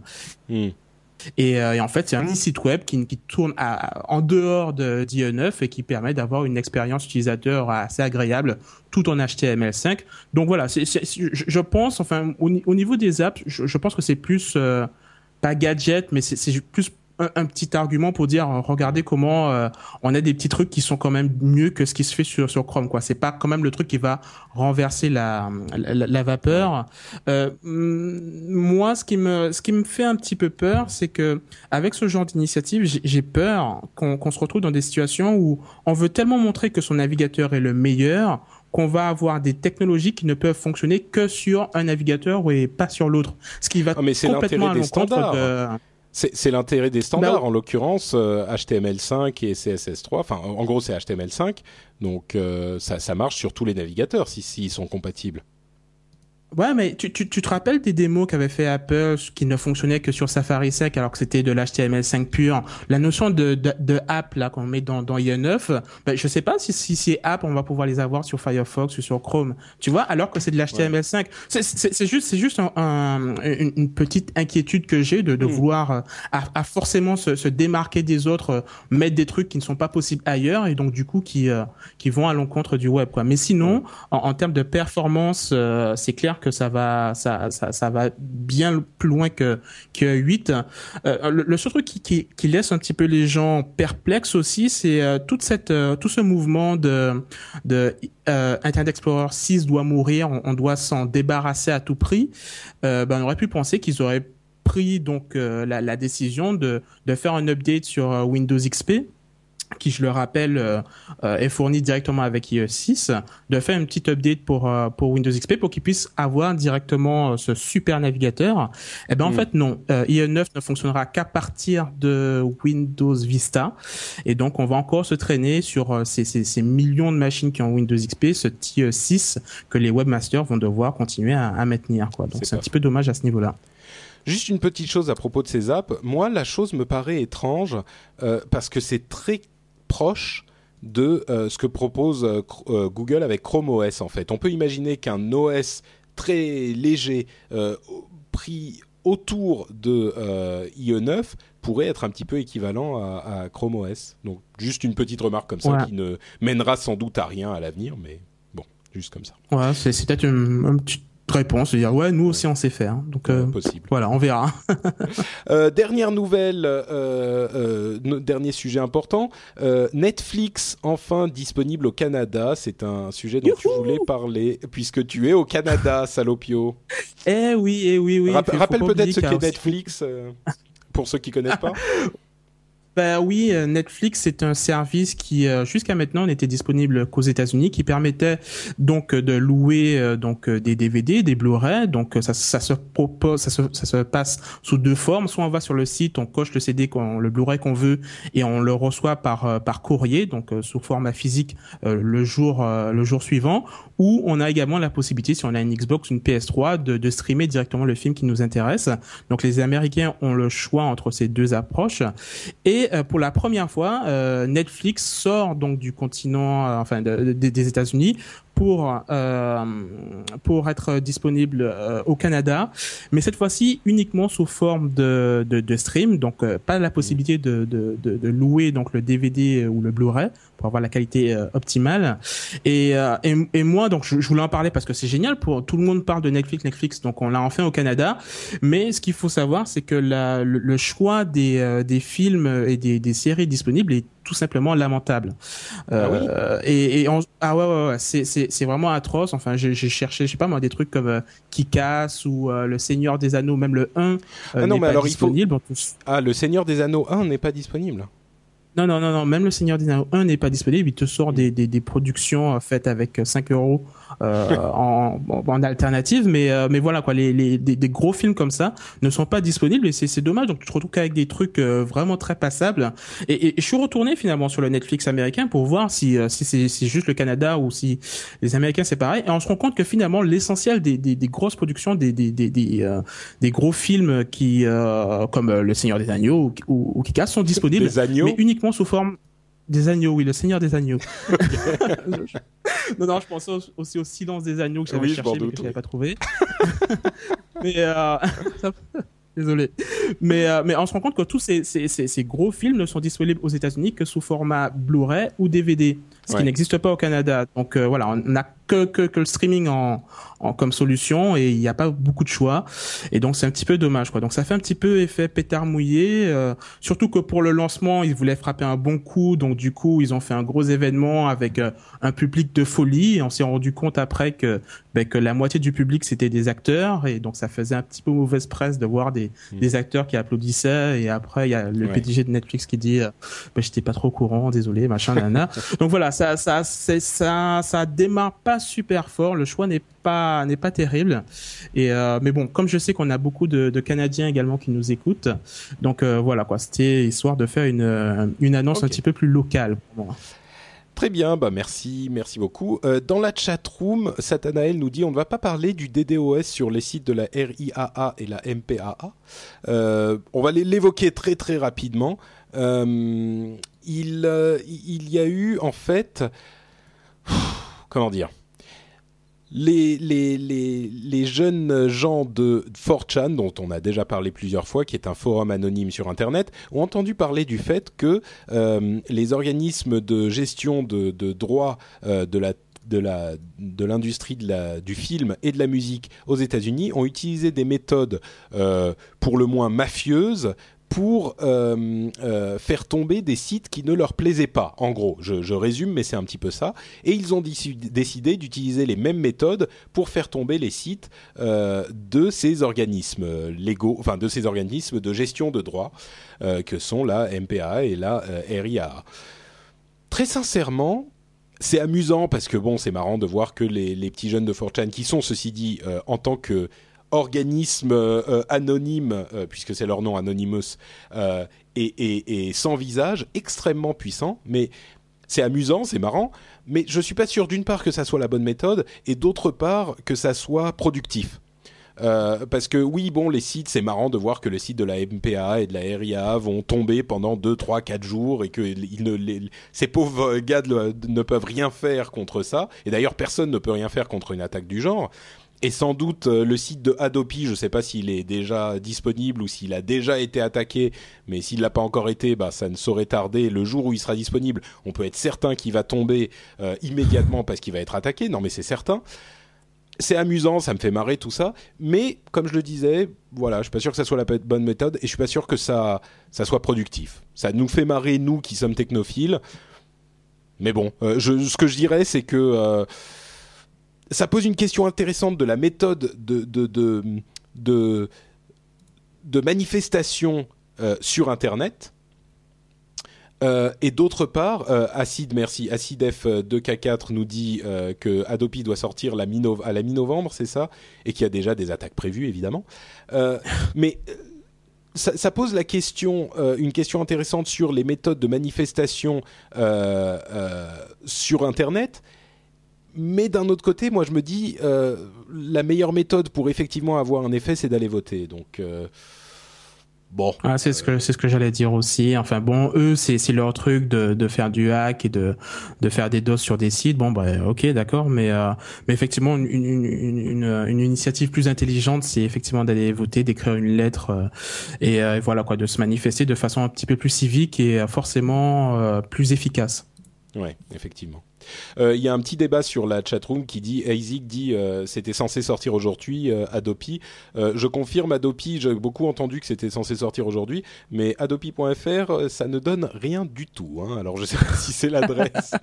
Mm. Euh, et, en fait, c'est un site web qui, qui tourne à, en dehors de d'IE9 et qui permet d'avoir une expérience utilisateur assez agréable tout en HTML5. Donc voilà, je pense, enfin, au, niveau des apps, je, pense que c'est plus euh, pas gadget, mais c'est plus un, petit argument pour dire regardez comment euh, on a des petits trucs qui sont quand même mieux que ce qui se fait sur sur Chrome quoi. C'est pas quand même le truc qui va renverser la la, vapeur. Euh, moi ce qui me ce qui me fait un petit peu peur c'est que avec ce genre d'initiative j'ai peur qu'on se retrouve dans des situations où on veut tellement montrer que son navigateur est le meilleur qu'on va avoir des technologies qui ne peuvent fonctionner que sur un navigateur et pas sur l'autre. Ce qui va ah, mais complètement à l'encontre de c'est l'intérêt des standards, bah en l'occurrence HTML5 euh, et CSS3. Enfin, en gros, c'est HTML5, donc euh, ça, marche sur tous les navigateurs s'ils sont compatibles. Ouais, mais tu, tu, tu te rappelles des démos qu'avait fait Apple qui ne fonctionnaient que sur Safari sec alors que c'était de l'HTML5 pur? La notion de, de, de app là qu'on met dans, dans IE9, ben, je sais pas si, si ces apps on va pouvoir les avoir sur Firefox ou sur Chrome. Tu vois, alors que c'est de l'HTML5. C'est, c'est, c'est juste, c'est juste un, un, une, une petite inquiétude que j'ai de, de Mm. vouloir euh, à, à forcément se, se démarquer des autres, euh, mettre des trucs qui ne sont pas possibles ailleurs et donc du coup qui euh, qui vont à l'encontre du web quoi. Mais sinon, en, en termes de performance, euh, c'est clair que ça va ça, va bien plus loin que que 8. Euh, le, seul truc qui, laisse un petit peu les gens perplexes aussi, c'est euh, toute cette euh, tout ce mouvement de Internet Explorer 6 doit mourir, on, doit s'en débarrasser à tout prix. Ben on aurait pu penser qu'ils auraient pris donc la, décision de de faire un update sur Windows XP qui, je le rappelle, euh, euh, est fourni directement avec IE 6, de faire une petite update pour euh, pour Windows XP pour qu'ils puissent avoir directement ce super navigateur. Eh ben en Mm. fait non, IE 9 ne fonctionnera qu'à partir de Windows Vista, et donc on va encore se traîner sur ces, ces, ces millions de machines qui ont Windows XP, ce IE 6 que les webmasters vont devoir continuer à, à maintenir quoi. Donc C'est un petit peu dommage à ce niveau-là. Juste une petite chose à propos de ces apps. Moi, la chose me paraît étrange euh, parce que c'est très proche de euh, ce que propose euh, euh, Google avec Chrome OS en fait. On peut imaginer qu'un OS très léger euh, pris autour de euh, IE9 pourrait être un petit peu équivalent à, à Chrome OS. Donc juste une petite remarque comme ça qui ne mènera sans doute à rien à l'avenir, mais bon, juste comme ça. Ouais, c'est c'est peut-être une, une petite réponse, de dire ouais nous aussi on sait faire. Donc euh, possible. voilà, on verra. Euh, dernière nouvelle, euh, euh, dernier sujet important. Netflix enfin disponible au Canada. C'est un sujet dont tu voulais parler puisque tu es au Canada, salopio. Eh oui, eh oui, oui. Rappelle peut-être ce qu'est aussi- Netflix pour ceux qui connaissent pas. Bah oui, euh, Netflix c'est un service qui euh, jusqu'à maintenant n'était disponible qu'aux États-Unis, qui permettait donc de louer euh, donc des DVD, des Blu-ray. Donc ça, ça se propose, ça se, ça se passe sous deux formes. Soit on va sur le site, on coche le CD, qu'on, le Blu-ray qu'on veut, et on le reçoit par par courrier, donc sous format physique le jour le jour suivant. Ou on a également la possibilité, si on a une Xbox, une PS3, de, de streamer directement le film qui nous intéresse. Donc les Américains ont le choix entre ces deux approches. Et euh, pour la première fois, euh, Netflix sort donc du continent, euh, enfin de- de- des États-Unis, pour euh, pour être disponible euh, au Canada, mais cette fois-ci uniquement sous forme de de, de stream, donc euh, pas la possibilité de, de de louer donc le DVD ou le Blu-ray pour avoir la qualité optimale. Et, et et moi donc je, je voulais en parler parce que c'est génial pour tout le monde parle de Netflix, Netflix, donc on l'a enfin au Canada. Mais ce qu'il faut savoir, c'est que la, le, le choix des, des films et des, des séries disponibles est tout simplement lamentable. Euh, et, et on- ah ouais, ouais, ouais, c'est, c'est, c'est vraiment atroce. Enfin, j'ai, cherché, je sais pas moi, des trucs comme euh, Kick-Ass ou euh, Le Seigneur des Anneaux, même le 1 euh, Ah non, mais pas alors il faut- Ah, le Seigneur des Anneaux 1 n'est pas disponible. Non, non, non, non, même le Seigneur des Anneaux 1 n'est pas disponible. Il te sort des, des, des productions euh, faites avec euh, 5 euros euh, en, en, en alternative, mais, euh, mais voilà quoi, les, les, des, des gros films comme ça ne sont pas disponibles et c'est c'est dommage. Donc tu te retrouves qu'avec des trucs euh, vraiment très passables. Et, et, et je suis retourné finalement sur le Netflix américain pour voir si, euh, si c'est c'est juste le Canada ou si les Américains c'est pareil. Et on se rend compte que finalement l'essentiel des, des, des grosses productions, des, des, des, des, euh, des gros films qui euh, comme euh, Le Seigneur des Agneaux ou, ou, ou Kick-Ass sont disponibles mais uniquement sous forme des agneaux, oui, le Seigneur des agneaux. non, non, je pensais au- aussi au silence des agneaux que j'avais Oui, cherché mais que j'avais pas trouvé. mais euh, désolé. Mais euh, mais on se rend compte que tous ces, ces, ces, ces gros films ne sont disponibles aux États-Unis que sous format Blu-ray ou DVD, ce Ouais. qui n'existe pas au Canada. Donc euh, voilà, on n'a que, que que le streaming en, en comme solution et il n'y a pas beaucoup de choix. Et donc c'est un petit peu dommage quoi. Donc ça fait un petit peu effet pétard mouillé. euh, Surtout que pour le lancement, ils voulaient frapper un bon coup, donc du coup, ils ont fait un gros événement avec euh, un public de folie. Et on s'est rendu compte après que, ben, que la moitié du public c'était des acteurs, et donc ça faisait un petit peu mauvaise presse de voir des, des acteurs qui applaudissaient. Et après, il y a le Ouais. PDG de Netflix qui dit, euh, ben, j'étais pas trop au courant, désolé, machin, nana. donc voilà, ça, ça, ça, ça démarre pas super fort. Le choix n'est pas, n'est pas terrible. Et euh, mais bon, comme je sais qu'on a beaucoup de, de Canadiens également qui nous écoutent, donc euh, voilà quoi, c'était histoire de faire une, euh, une annonce un petit peu plus locale pour moi. Très bien, bah merci, merci beaucoup. Euh, dans la chat room, Satanael nous dit on ne va pas parler du DDoS sur les sites de la RIAA et la MPAA. Euh, on va l'évoquer très très rapidement. Euh, il, euh, il y a eu en fait, comment dire, les, jeunes gens de 4chan, dont on a déjà parlé plusieurs fois, qui est un forum anonyme sur Internet, ont entendu parler du fait que euh, les organismes de gestion de, droits euh, de l'industrie du film et de la musique aux États-Unis ont utilisé des méthodes pour le moins mafieuses pour euh, euh, faire tomber des sites qui ne leur plaisaient pas. En gros, je, résume, mais c'est un petit peu ça. Et ils ont déci- décidé d'utiliser les mêmes méthodes pour faire tomber les sites euh, de ces organismes légaux, enfin de ces organismes de gestion de droits que sont la MPA et la RIAA. Très sincèrement, c'est amusant parce que bon, c'est marrant de voir que les, petits jeunes de 4chan, qui sont ceci dit en tant que organisme euh, euh, anonyme, euh, puisque c'est leur nom Anonymous, euh, et, sans visage, extrêmement puissant, mais c'est amusant, c'est marrant, mais je suis pas sûr d'une part que ça soit la bonne méthode, et d'autre part que ça soit productif. Parce que oui, bon, les sites, c'est marrant de voir que les sites de la MPA et de la RIA vont tomber pendant 2, 3, 4 jours et que ne, ces pauvres gars ne peuvent rien faire contre ça. Et d'ailleurs, personne ne peut rien faire contre une attaque du genre. Et sans doute euh, le site de Adopi, je ne sais pas s'il est déjà disponible ou s'il a déjà été attaqué, mais s'il l'a pas encore été, bah, ça ne saurait tarder. Le jour où il sera disponible, on peut être certain qu'il va tomber euh, immédiatement parce qu'il va être attaqué. Non, mais c'est certain c'est amusant, ça me fait marrer tout ça, mais comme je le disais, voilà, je suis pas sûr que ça soit la bonne méthode et je suis pas sûr que ça, ça soit productif. Ça nous fait marrer nous qui sommes technophiles, mais bon, euh, ce que je dirais c'est que ça pose une question intéressante de la méthode de de de de, manifestation euh, sur Internet. Euh, et d'autre part, euh, Acid, merci, AcidF2K4 nous dit euh, que Adopi doit sortir à la mi-novembre, c'est ça, et qu'il y a déjà des attaques prévues, évidemment. Euh, mais euh, ça, ça pose la question, euh, une question intéressante sur les méthodes de manifestation euh, euh, sur Internet. Mais d'un autre côté, moi je me dis, euh, la meilleure méthode pour effectivement avoir un effet, c'est d'aller voter. Donc, euh, bon. Ah, c'est ce que ce que j'allais dire aussi. Enfin bon, eux c'est leur truc de de faire du hack et de de faire des doses sur des sites. Bon bah ok d'accord, mais euh, mais effectivement une une une une, initiative plus intelligente, c'est effectivement d'aller voter, d'écrire une lettre et, voilà quoi, de se manifester de façon un petit peu plus civique et forcément plus efficace. Ouais, effectivement. Euh, Il y a un petit débat sur la chatroom qui dit Isaac dit euh, c'était censé sortir aujourd'hui euh, Adopi. Je confirme Adopi, j'ai beaucoup entendu que c'était censé sortir aujourd'hui, mais adopi.fr ça ne donne rien du tout. Hein. Alors je sais pas si c'est l'adresse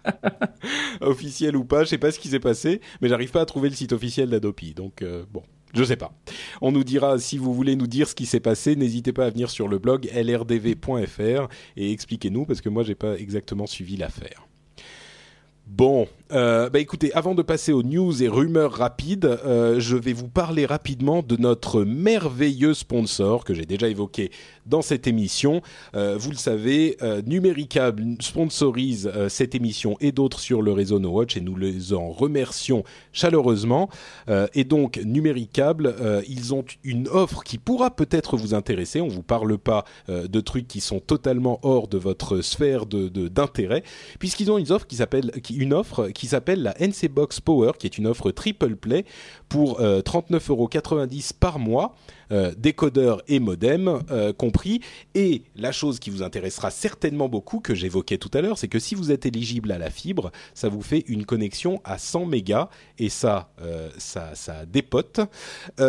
officielle ou pas, je sais pas ce qui s'est passé, mais j'arrive pas à trouver le site officiel d'Adopi. Donc bon. Je sais pas. On nous dira si vous voulez nous dire ce qui s'est passé, n'hésitez pas à venir sur le blog lrdv.fr et expliquez-nous parce que moi j'ai pas exactement suivi l'affaire. Bon, euh, bah écoutez, avant de passer aux news et rumeurs rapides, euh, je vais vous parler rapidement de notre merveilleux sponsor que j'ai déjà évoqué dans cette émission. Euh, vous le savez, Numéricable sponsorise cette émission et d'autres sur le réseau No Watch et nous les en remercions chaleureusement. Et donc, Numéricable, ils ont une offre qui pourra peut-être vous intéresser. On vous parle pas de trucs qui sont totalement hors de votre sphère d'intérêt, puisqu'ils ont une offre qui s'appelle une offre qui s'appelle la NC Box Power, qui est une offre triple play pour euh, 39,90€ par mois, euh, décodeur et modem euh, compris. Et la chose qui vous intéressera certainement beaucoup, que j'évoquais tout à l'heure, c'est que si vous êtes éligible à la fibre, ça vous fait une connexion à 100 mégas, et ça, euh, ça, ça dépote.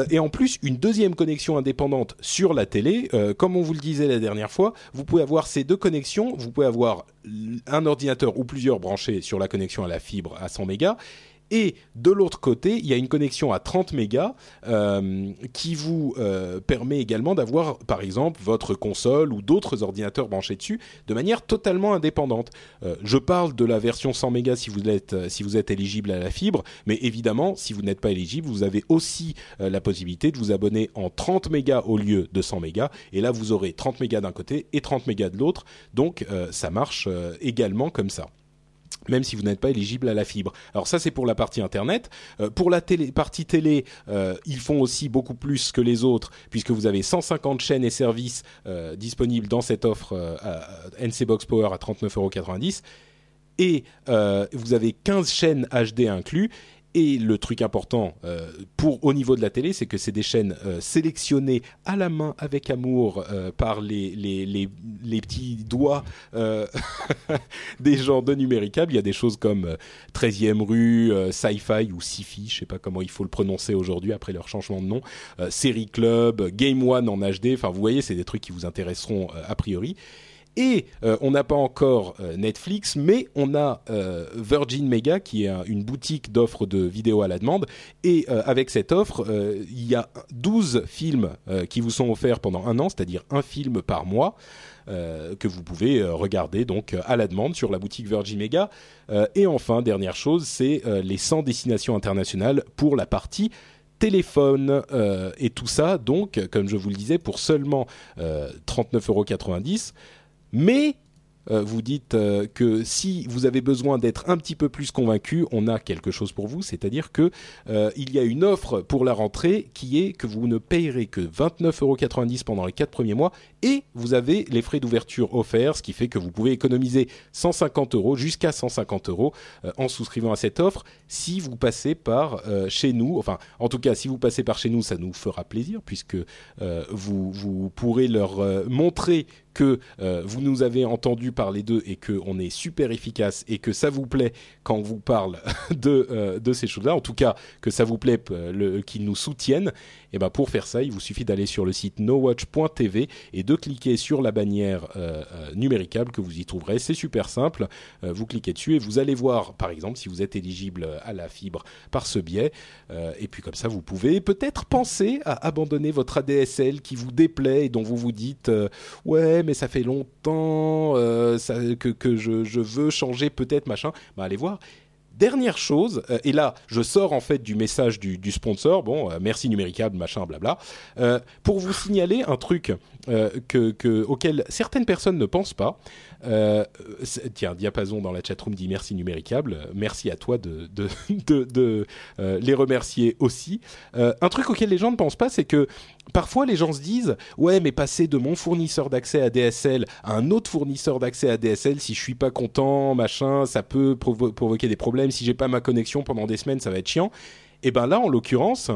Et en plus, une deuxième connexion indépendante sur la télé. Comme on vous le disait la dernière fois, vous pouvez avoir ces deux connexions. Vous pouvez avoir un ordinateur ou plusieurs branchés sur la connexion à la fibre à 100 mégas. Et de l'autre côté, il y a une connexion à 30 mégas euh, qui vous euh, permet également d'avoir, par exemple, votre console ou d'autres ordinateurs branchés dessus de manière totalement indépendante. Euh, je parle de la version 100 mégas si vous êtes si vous êtes éligible à la fibre, mais évidemment, si vous n'êtes pas éligible, vous avez aussi la possibilité de vous abonner en 30 mégas au lieu de 100 mégas. Et là, vous aurez 30 mégas d'un côté et 30 mégas de l'autre. Donc, ça marche également comme ça. Même si vous n'êtes pas éligible à la fibre. Alors ça c'est pour la partie internet. Euh, pour la partie télé, euh, ils font aussi beaucoup plus que les autres puisque vous avez 150 chaînes et services euh, disponibles dans cette offre NC Box Power à 39,90€ et vous avez 15 chaînes HD inclus et le truc important euh, pour au niveau de la télé, c'est que c'est des chaînes euh, sélectionnées à la main avec amour euh, par les, les, les, petits doigts des gens de Numéricable. Il y a des choses comme euh, 13e rue, Sci-Fi ou Sci-Fi, je sais pas comment il faut le prononcer aujourd'hui après leur changement de nom, Série Club, Game One en HD. Enfin, vous voyez, c'est des trucs qui vous intéresseront a priori. Et euh, on n'a pas encore euh, Netflix, mais on a euh, Virgin Mega, qui est un- une boutique d'offres de vidéos à la demande. Et avec cette offre, il y a 12 films qui vous sont offerts pendant un an, c'est-à-dire un film par mois. que vous pouvez regarder donc à la demande sur la boutique Virgin Mega. Et enfin, dernière chose, c'est les 100 destinations internationales pour la partie téléphone et tout ça, donc, comme je vous le disais, pour seulement euh, 39,90€. Mais euh, vous dites euh, que si vous avez besoin d'être un petit peu plus convaincu, on a quelque chose pour vous, c'est-à-dire que euh, il y a une offre pour la rentrée qui est que vous ne payerez que 29,90€ pendant les quatre premiers mois et vous avez les frais d'ouverture offerts, ce qui fait que vous pouvez économiser 150 euros jusqu'à 150 euros en souscrivant à cette offre si vous passez par chez nous. Enfin, en tout cas, si vous passez par chez nous, ça nous fera plaisir puisque vous, vous pourrez leur montrer que euh, vous nous avez entendu parler d'eux et que on est super efficace et que ça vous plaît quand on vous parle de, euh, de ces choses-là. En tout cas, que ça vous plaît euh, qu'ils nous soutiennent. Et ben pour faire ça, il vous suffit d'aller sur le site nowatch.tv et de cliquer sur la bannière euh, euh, numéricable que vous y trouverez. C'est super simple. Euh, vous cliquez dessus et vous allez voir, par exemple, si vous êtes éligible à la fibre par ce biais. Euh, et puis comme ça, vous pouvez peut-être penser à abandonner votre ADSL qui vous déplaît et dont vous vous dites ouais, mais ça fait longtemps que, je, veux changer peut-être machin. Bah allez voir. Dernière chose, euh, et là je sors en fait du message du, sponsor, bon, euh, merci numéricable, machin, blabla, euh, pour vous signaler un truc que, que, auquel certaines personnes ne pensent pas. Euh, tiens, Diapason dans la chatroom dit merci numéricable, merci à toi de, euh, les remercier aussi. Euh, un truc auquel les gens ne pensent pas, c'est que parfois les gens se disent ouais mais passer de mon fournisseur d'accès à DSL à un autre fournisseur d'accès à DSL si je suis pas content machin ça peut provo- provoquer des problèmes. Si j'ai pas ma connexion pendant des semaines ça va être chiant. Et ben là en l'occurrence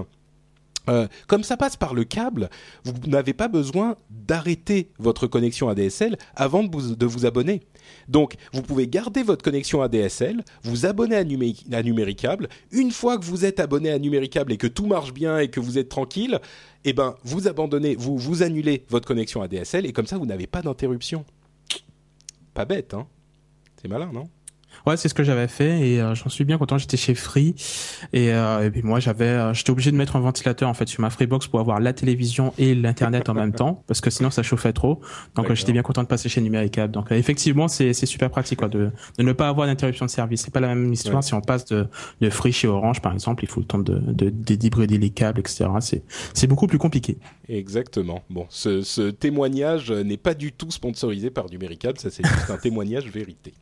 euh, comme ça passe par le câble, vous n'avez pas besoin d'arrêter votre connexion ADSL avant de vous, abonner. Donc, vous pouvez garder votre connexion ADSL, vous abonner à, Numé à Numéricable. Une fois que vous êtes abonné à Numéricable et que tout marche bien et que vous êtes tranquille, eh ben, vous abandonnez, vous, vous annulez votre connexion ADSL et comme ça, vous n'avez pas d'interruption. Pas bête, hein? C'est malin, non? Ouais, c'est ce que j'avais fait et euh, j'en suis bien content. J'étais chez Free et, euh, et puis moi j'avais, euh, j'étais obligé de mettre un ventilateur en fait sur ma Freebox pour avoir la télévision et l'internet en même temps parce que sinon ça chauffait trop. Donc euh, j'étais bien content de passer chez Numéricable. Donc euh, effectivement c'est c'est super pratique quoi de de ne pas avoir d'interruption de service. C'est pas la même histoire Ouais. si on passe de de Free chez Orange par exemple. Il faut le temps de de, de débrider les câbles etc. C'est c'est beaucoup plus compliqué. Exactement. Bon, ce, ce témoignage n'est pas du tout sponsorisé par Numéricable, ça c'est juste un témoignage vérité.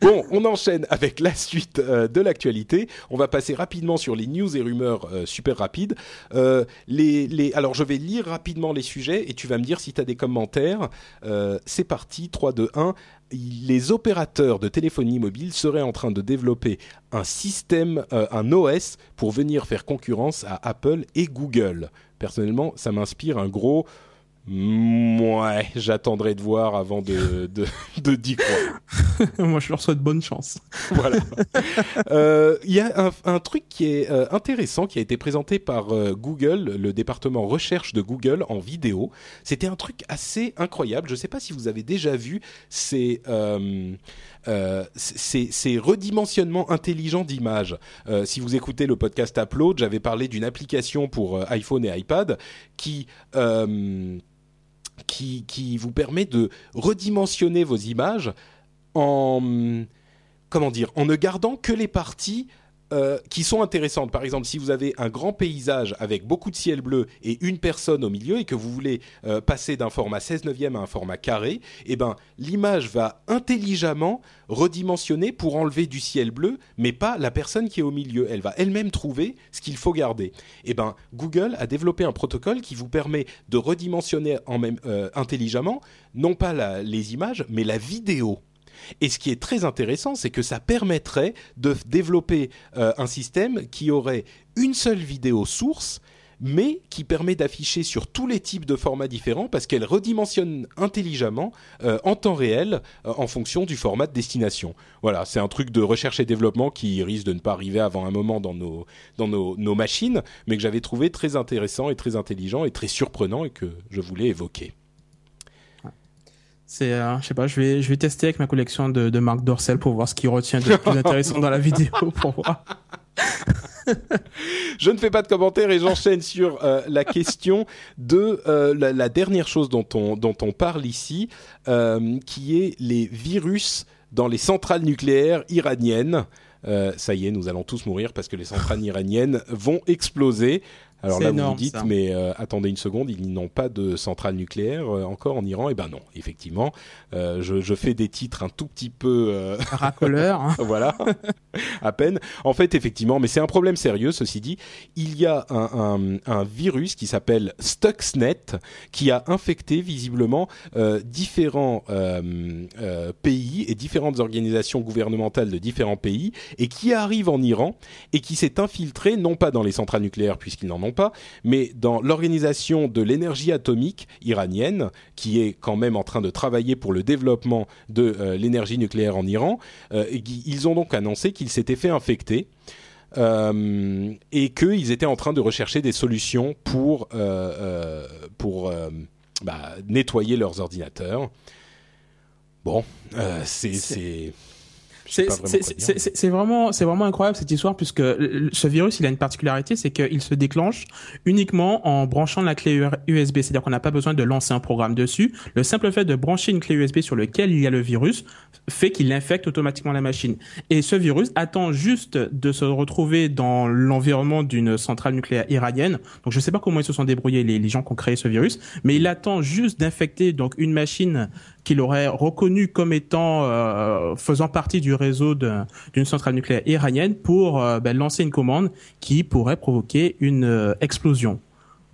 Bon, on enchaîne avec la suite euh, de l'actualité. On va passer rapidement sur les news et rumeurs euh, super rapides. Euh, les, les, alors, je vais lire rapidement les sujets et tu vas me dire si tu as des commentaires. C'est parti, 3, 2, 1. Les opérateurs de téléphonie mobile seraient en train de développer un système, un OS, pour venir faire concurrence à Apple et Google. Personnellement, ça m'inspire un gros... Ouais, j'attendrai de voir avant de, de, de d'y croire. moi je leur souhaite bonne chance. Voilà. Euh, Il y a un, un truc qui est euh, intéressant qui a été présenté par euh, Google, le département recherche de Google en vidéo. C'était un truc assez incroyable. Je ne sais pas si vous avez déjà vu ces ces, ces redimensionnements intelligents d'images. Si vous écoutez le podcast Upload, j'avais parlé d'une application pour iPhone et iPad qui qui, vous permet de redimensionner vos images en comment dire en ne gardant que les parties euh, qui sont intéressantes. Par exemple, si vous avez un grand paysage avec beaucoup de ciel bleu et une personne au milieu et que vous voulez euh, passer d'un format 16 neuvième à un format carré, eh ben, l'image va intelligemment redimensionner pour enlever du ciel bleu, mais pas la personne qui est au milieu. Elle va elle-même trouver ce qu'il faut garder. Eh ben, Google a développé un protocole qui vous permet de redimensionner en même, euh, intelligemment, non pas les images, mais la vidéo. Et ce qui est très intéressant, c'est que ça permettrait de développer euh, un système qui aurait une seule vidéo source, mais qui permet d'afficher sur tous les types de formats différents parce qu'elle redimensionne intelligemment euh, en temps réel euh, en fonction du format de destination. Voilà, c'est un truc de recherche et développement qui risque de ne pas arriver avant un moment dans nos, dans nos, nos machines, mais que j'avais trouvé très intéressant et très intelligent et très surprenant et que je voulais évoquer. C'est, euh, je sais pas, je vais, je vais tester avec ma collection de, de Marc Dorcel pour voir ce qui retient de plus intéressant dans la vidéo pour voir. je ne fais pas de commentaires et j'enchaîne sur euh, la question de euh, la, la, dernière chose dont on, dont on parle ici, qui est les virus dans les centrales nucléaires iraniennes. Euh, ça y est, nous allons tous mourir parce que les centrales iraniennes vont exploser. Alors là, énorme, vous vous dites, ça. mais euh, attendez une seconde, ils n'ont pas de centrale nucléaire euh, encore en Iran? Eh ben non, effectivement. Euh, je, je, fais des titres un tout petit peu... Racoleur. Hein. voilà, à peine. En fait, effectivement, mais c'est un problème sérieux, ceci dit. Il y a un, un, un virus qui s'appelle Stuxnet qui a infecté visiblement différents pays et différentes organisations gouvernementales de différents pays et qui arrive en Iran et qui s'est infiltré, non pas dans les centrales nucléaires puisqu'ils n'en ont pas, mais dans l'organisation de l'énergie atomique iranienne qui est quand même en train de travailler pour le développement de euh, l'énergie nucléaire en Iran. Euh, ils ont donc annoncé qu'ils s'étaient fait infecter. euh, et qu'ils étaient en train de rechercher des solutions pour, pour bah, nettoyer leurs ordinateurs. Bon, c'est... c'est- vraiment c'est- vraiment, incroyable cette histoire puisque ce virus, il a une particularité, c'est qu'il se déclenche uniquement en branchant la clé USB. C'est-à-dire qu'on n'a pas besoin de lancer un programme dessus. Le simple fait de brancher une clé USB sur lequel il y a le virus fait qu'il infecte automatiquement la machine. Et ce virus attend juste de se retrouver dans l'environnement d'une centrale nucléaire iranienne. Donc je ne sais pas comment ils se sont débrouillés les, les gens qui ont créé ce virus, mais il attend juste d'infecter donc une machine qu'il aurait reconnue comme étant euh, faisant partie du réseau d'une centrale nucléaire iranienne pour euh, ben, lancer une commande qui pourrait provoquer une euh, explosion.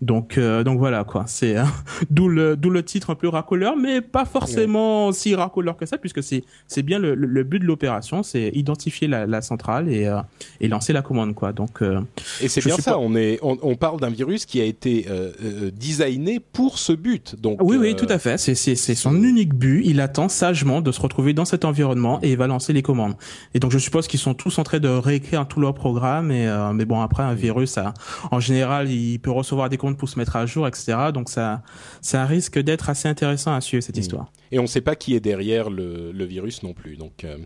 Donc, euh, donc voilà quoi. C'est euh, d'où le d'où le titre un peu racoleur, mais pas forcément si racoleur que ça, puisque c'est c'est bien le, le- but de l'opération, c'est identifier la, la centrale et euh, et lancer la commande quoi. Donc euh, Et c'est bien ça, pas- on, est, on, on parle d'un virus qui a été euh, euh, designé pour ce but. Donc, oui oui tout à fait. C'est c'est c'est son unique but. Il attend sagement de se retrouver dans cet environnement et il va lancer les commandes. Et donc je suppose qu'ils sont tous en train de réécrire tout leur programme. Et euh, mais bon après un virus, ça, en général, il peut recevoir des commandes pour se mettre à jour, etc. Donc ça ça risque d'être assez intéressant à suivre cette histoire. Et on ne sait pas qui est derrière le, le virus non plus. Donc, euh,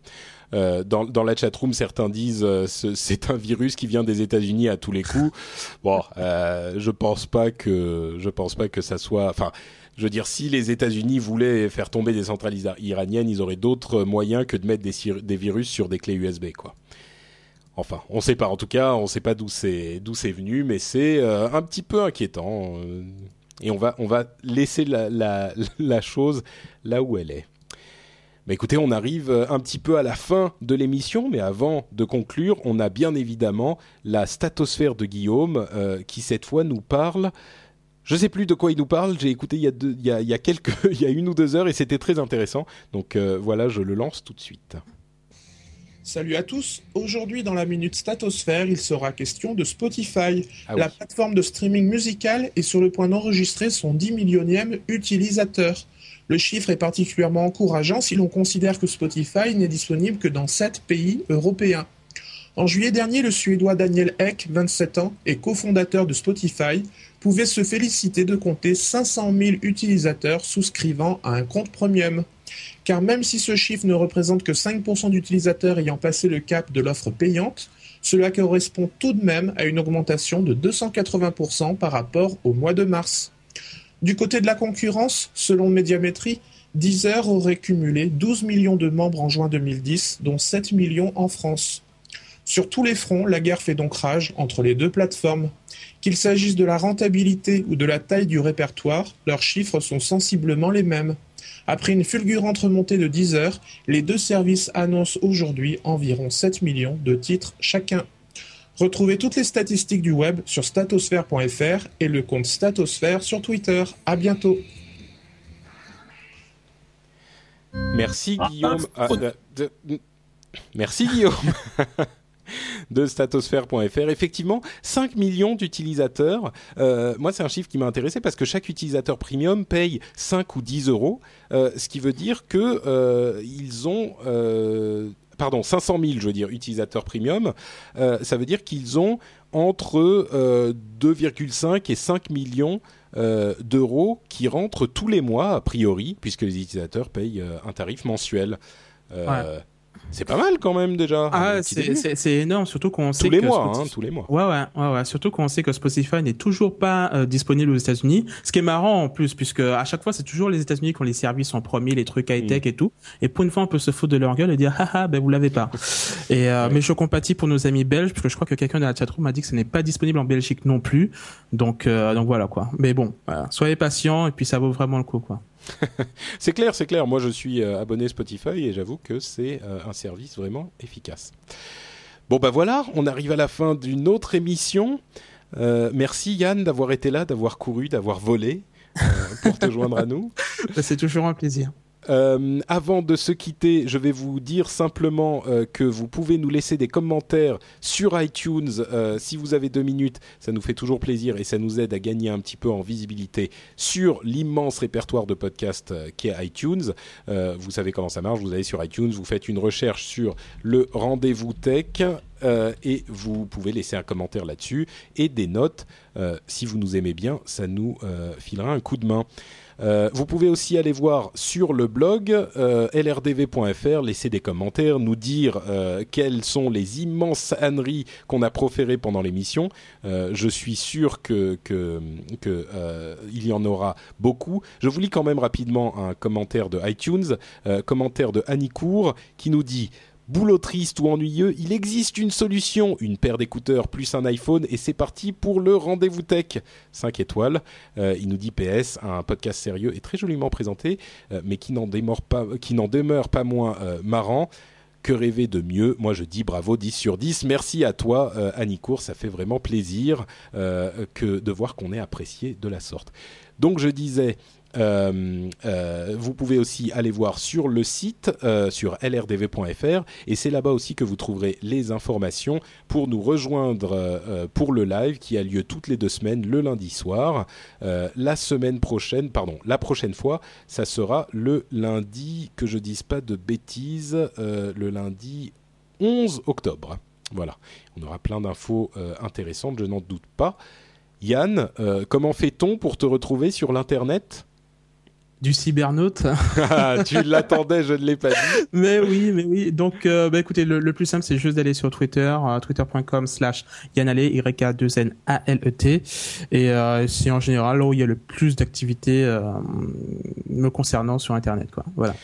euh, dans, dans la chatroom, certains disent euh, ce- c'est un virus qui vient des États-Unis à tous les coups. Bon, euh, je pense pas que je pense pas que ça soit. Enfin, je veux dire, si les États-Unis voulaient faire tomber des centrales iraniennes, ils auraient d'autres moyens que de mettre des, des virus sur des clés USB, quoi. Enfin, on sait pas. En tout cas, on sait pas d'où c'est d'où c'est venu, mais c'est euh, un petit peu inquiétant. euh, et on va on va laisser la, la, la chose là où elle est. Mais écoutez, on arrive euh, un petit peu à la fin de l'émission, mais avant de conclure, on a bien évidemment la statosphère de Guillaume qui cette fois nous parle. Je sais plus de quoi il nous parle. J'ai écouté il y a il y a, il y a quelques, il y a une ou deux heures et c'était très intéressant. Donc voilà, je le lance tout de suite. Salut à tous. Aujourd'hui, dans la Minute Statosphère, il sera question de Spotify. Ah la plateforme de streaming musical est sur le point d'enregistrer son 10 millionième utilisateur. Le chiffre est particulièrement encourageant si l'on considère que Spotify n'est disponible que dans 7 pays européens. En juillet dernier, le Suédois Daniel Ek, 27 ans, et cofondateur de Spotify, pouvait se féliciter de compter 500 000 utilisateurs souscrivant à un compte premium. Car même si ce chiffre ne représente que 5% d'utilisateurs ayant passé le cap de l'offre payante, cela correspond tout de même à une augmentation de 280% par rapport au mois de mars. Du côté de la concurrence, selon Médiamétrie, Deezer aurait cumulé 12 millions de membres en juin 2010, dont 7 millions en France. Sur tous les fronts, la guerre fait donc rage entre les deux plateformes. Qu'il s'agisse de la rentabilité ou de la taille du répertoire, leurs chiffres sont sensiblement les mêmes. Après une fulgurante remontée de 10 heures, les deux services annoncent aujourd'hui environ 7 millions de titres chacun. Retrouvez toutes les statistiques du web sur statosphère.fr et le compte Statosphère sur Twitter. À bientôt. Merci Guillaume. Ah, euh, de- Merci Guillaume. de statosphère.fr. Effectivement, 5 millions d'utilisateurs. Euh, moi, c'est un chiffre qui m'a intéressé parce que chaque utilisateur premium paye 5 ou 10 euros, euh, ce qui veut dire que euh, ils ont, pardon, 500 000, je veux dire, utilisateurs premium. Ça veut dire qu'ils ont entre euh, 2,5 et 5 millions d'euros qui rentrent tous les mois, a priori, puisque les utilisateurs payent un tarif mensuel. C'est pas mal quand même déjà. Ah, c'est- énorme, surtout qu'on sait tous les que mois, Spotify- hein, tous les mois. Ouais, ouais, ouais, ouais. Surtout qu'on sait que Spotify n'est toujours pas euh, disponible aux États-Unis. Ce qui est marrant en plus, puisque à chaque fois, c'est toujours les États-Unis qui ont les services en premier, les trucs high-tech Mm. et tout. Et pour une fois, on peut se foutre de leur gueule et dire, haha, ben vous l'avez pas. et euh, mais je compatis pour nos amis belges, parce que je crois que quelqu'un dans la chatroom m'a dit que ce n'est pas disponible en Belgique non plus. Donc, euh, donc voilà quoi. Mais bon, voilà. soyez patients et puis ça vaut vraiment le coup quoi. C'est clair, c'est clair. Moi, je suis euh, abonné Spotify et j'avoue que c'est euh, un service vraiment efficace. Bon, bah voilà, on arrive à la fin d'une autre émission. Euh, merci Yann d'avoir été là, d'avoir couru, d'avoir volé pour te joindre à nous. Ben, C'est toujours un plaisir. Euh, avant de se quitter, je vais vous dire simplement euh, que vous pouvez nous laisser des commentaires sur iTunes euh, si vous avez deux minutes. Ça nous fait toujours plaisir et ça nous aide à gagner un petit peu en visibilité sur l'immense répertoire de podcasts qu'est iTunes. Vous savez comment ça marche. Vous allez sur iTunes, vous faites une recherche sur le rendez-vous tech. et vous pouvez laisser un commentaire là-dessus et des notes. Si vous nous aimez bien, ça nous filera un coup de main. Euh, vous pouvez aussi aller voir sur le blog euh, lrdv.fr, laisser des commentaires, nous dire euh, quelles sont les immenses âneries qu'on a proférées pendant l'émission. Je suis sûr que, y en aura beaucoup. Je vous lis quand même rapidement un commentaire de iTunes, commentaire de Annie qui nous dit Boulot triste ou ennuyeux, il existe une solution, une paire d'écouteurs plus un iPhone et c'est parti pour le rendez-vous tech. 5 étoiles. Euh, il nous dit PS, un podcast sérieux et très joliment présenté, euh, mais qui n'en demeure pas moins euh, marrant. Que rêver de mieux? Moi, je dis bravo, 10 sur 10. Merci à toi, Annie Cour. Ça fait vraiment plaisir que de voir qu'on est apprécié de la sorte. Donc, je disais, vous pouvez aussi aller voir sur le site, euh, sur lrdv.fr, et c'est là-bas aussi que vous trouverez les informations pour nous rejoindre euh, euh, pour le live qui a lieu toutes les deux semaines, le lundi soir. Euh, la semaine prochaine, pardon, la prochaine fois, ça sera le lundi, que je dise pas de bêtises, euh, le lundi 11 octobre. Voilà, on aura plein d'infos euh, intéressantes, je n'en doute pas. Yann, euh, comment fait-on pour te retrouver sur l'internet? Du cybernaute. Ah, Tu l'attendais, je ne l'ai pas dit. mais oui, mais oui. Donc, euh, bah, écoutez, le, le plus simple, c'est juste d'aller sur Twitter, euh, twitter.com slash Yanale, Y-A-2-N-A-L-E-T. Et euh, c'est en général là où il y a le plus d'activités euh, me concernant sur Internet, quoi. Voilà.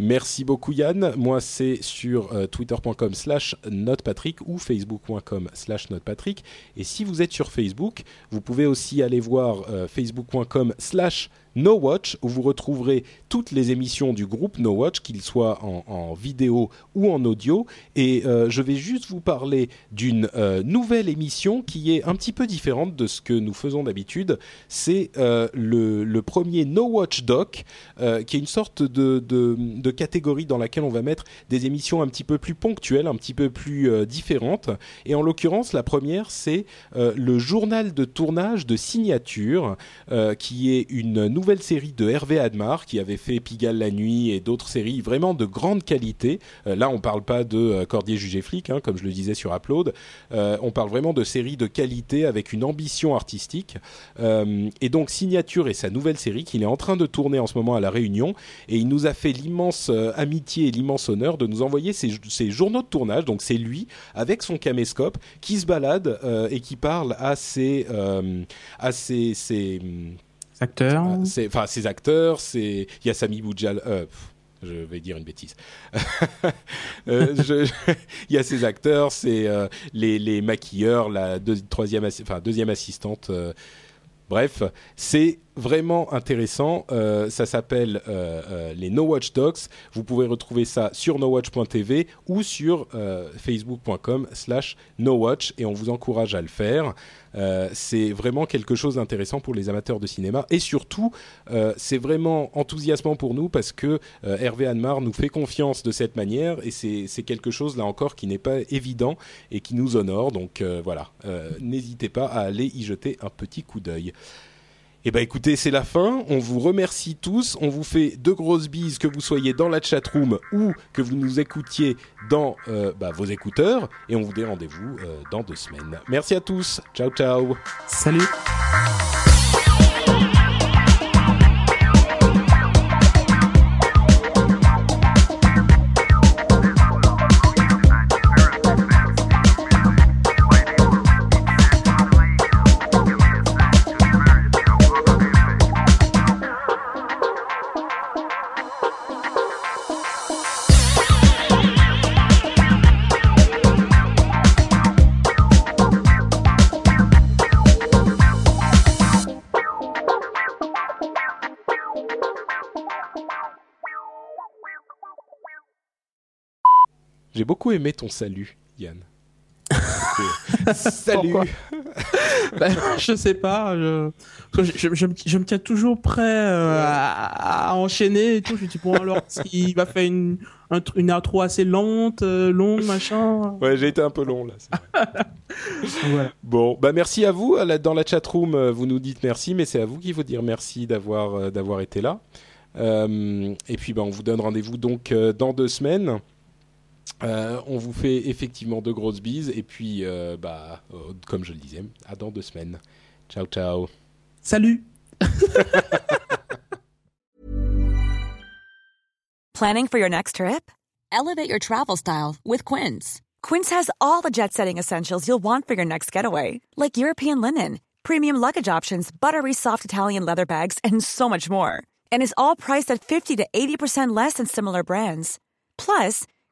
Merci beaucoup Yann. Moi c'est sur euh, twitter.com slash notepatrick ou facebook.com slash notepatrick. Et si vous êtes sur Facebook, vous pouvez aussi aller voir euh, facebook.com slash No Watch où vous retrouverez toutes les émissions du groupe No Watch, qu'ils soient en, vidéo ou en audio. Et euh, je vais juste vous parler d'une euh, nouvelle émission qui est un petit peu différente de ce que nous faisons d'habitude. C'est euh, le, premier No Watch Doc, qui est une sorte de, catégorie dans laquelle on va mettre des émissions un petit peu plus ponctuelles, un petit peu plus différentes. Et en l'occurrence, la première, c'est le journal de tournage de signature, qui est une nouvelle série de Hervé Admar, qui avait fait Pigalle la nuit et d'autres séries vraiment de grande qualité. Euh, là, on parle pas de euh, Cordier jugé flic, hein, comme je le disais sur Upload. Euh, on parle vraiment de séries de qualité avec une ambition artistique. Et donc, Signature est sa nouvelle série qu'il est en train de tourner en ce moment à La Réunion. Et il nous a fait l'immense amitié et l'immense honneur de nous envoyer ses, journaux de tournage. Donc, c'est lui, avec son caméscope, qui se balade et qui parle à ses... à ses Acteur. c'est enfin ses acteurs, c'est il y a Sami Boudjal, euh, je vais dire une bêtise. Euh, il y a ces acteurs, c'est les, maquilleurs, la troisième, enfin, deuxième assistante. bref, c'est vraiment intéressant. Euh, ça s'appelle euh, euh, les No Watch Docs. Vous pouvez retrouver ça sur nowatch.tv ou sur facebook.com/slash nowatch et on vous encourage à le faire. C'est vraiment quelque chose d'intéressant pour les amateurs de cinéma et surtout c'est vraiment enthousiasmant pour nous parce que Hervé Anmar nous fait confiance de cette manière et c'est quelque chose là encore qui n'est pas évident et qui nous honore. Donc voilà, n'hésitez pas à aller y jeter un petit coup d'œil. Eh ben écoutez, c'est la fin. On vous remercie tous. On vous fait de grosses bises, que vous soyez dans la chatroom ou que vous nous écoutiez dans euh, bah, vos écouteurs. Et on vous dit rendez-vous euh, dans deux semaines. Merci à tous. Ciao, ciao. Salut. Beaucoup aimé ton salut, Yann. salut. ben, je sais pas. Je, je, me, tiens toujours prêt euh, à, enchaîner et tout. Je me dis bon alors s'il va faire une une intro assez lente, euh, longue, machin. Ouais, j'ai été un peu long là. Bon, bah merci à vous. Dans la chat room, euh, vous nous dites merci, mais c'est à vous qu'il faut dire merci d'avoir d'avoir été là. et puis bah, on vous donne rendez-vous donc dans deux semaines. Euh, on vous fait effectivement de grosses bises et puis, euh, bah, euh, comme je le disais, à dans deux semaines. Ciao, ciao. Salut. Planning for your next trip? Elevate your travel style with Quince. Quince has all the jet-setting essentials you'll want for your next getaway, like European linen, premium luggage options, buttery soft Italian leather bags, and so much more. And is all priced at 50 to 80% less than similar brands. Plus,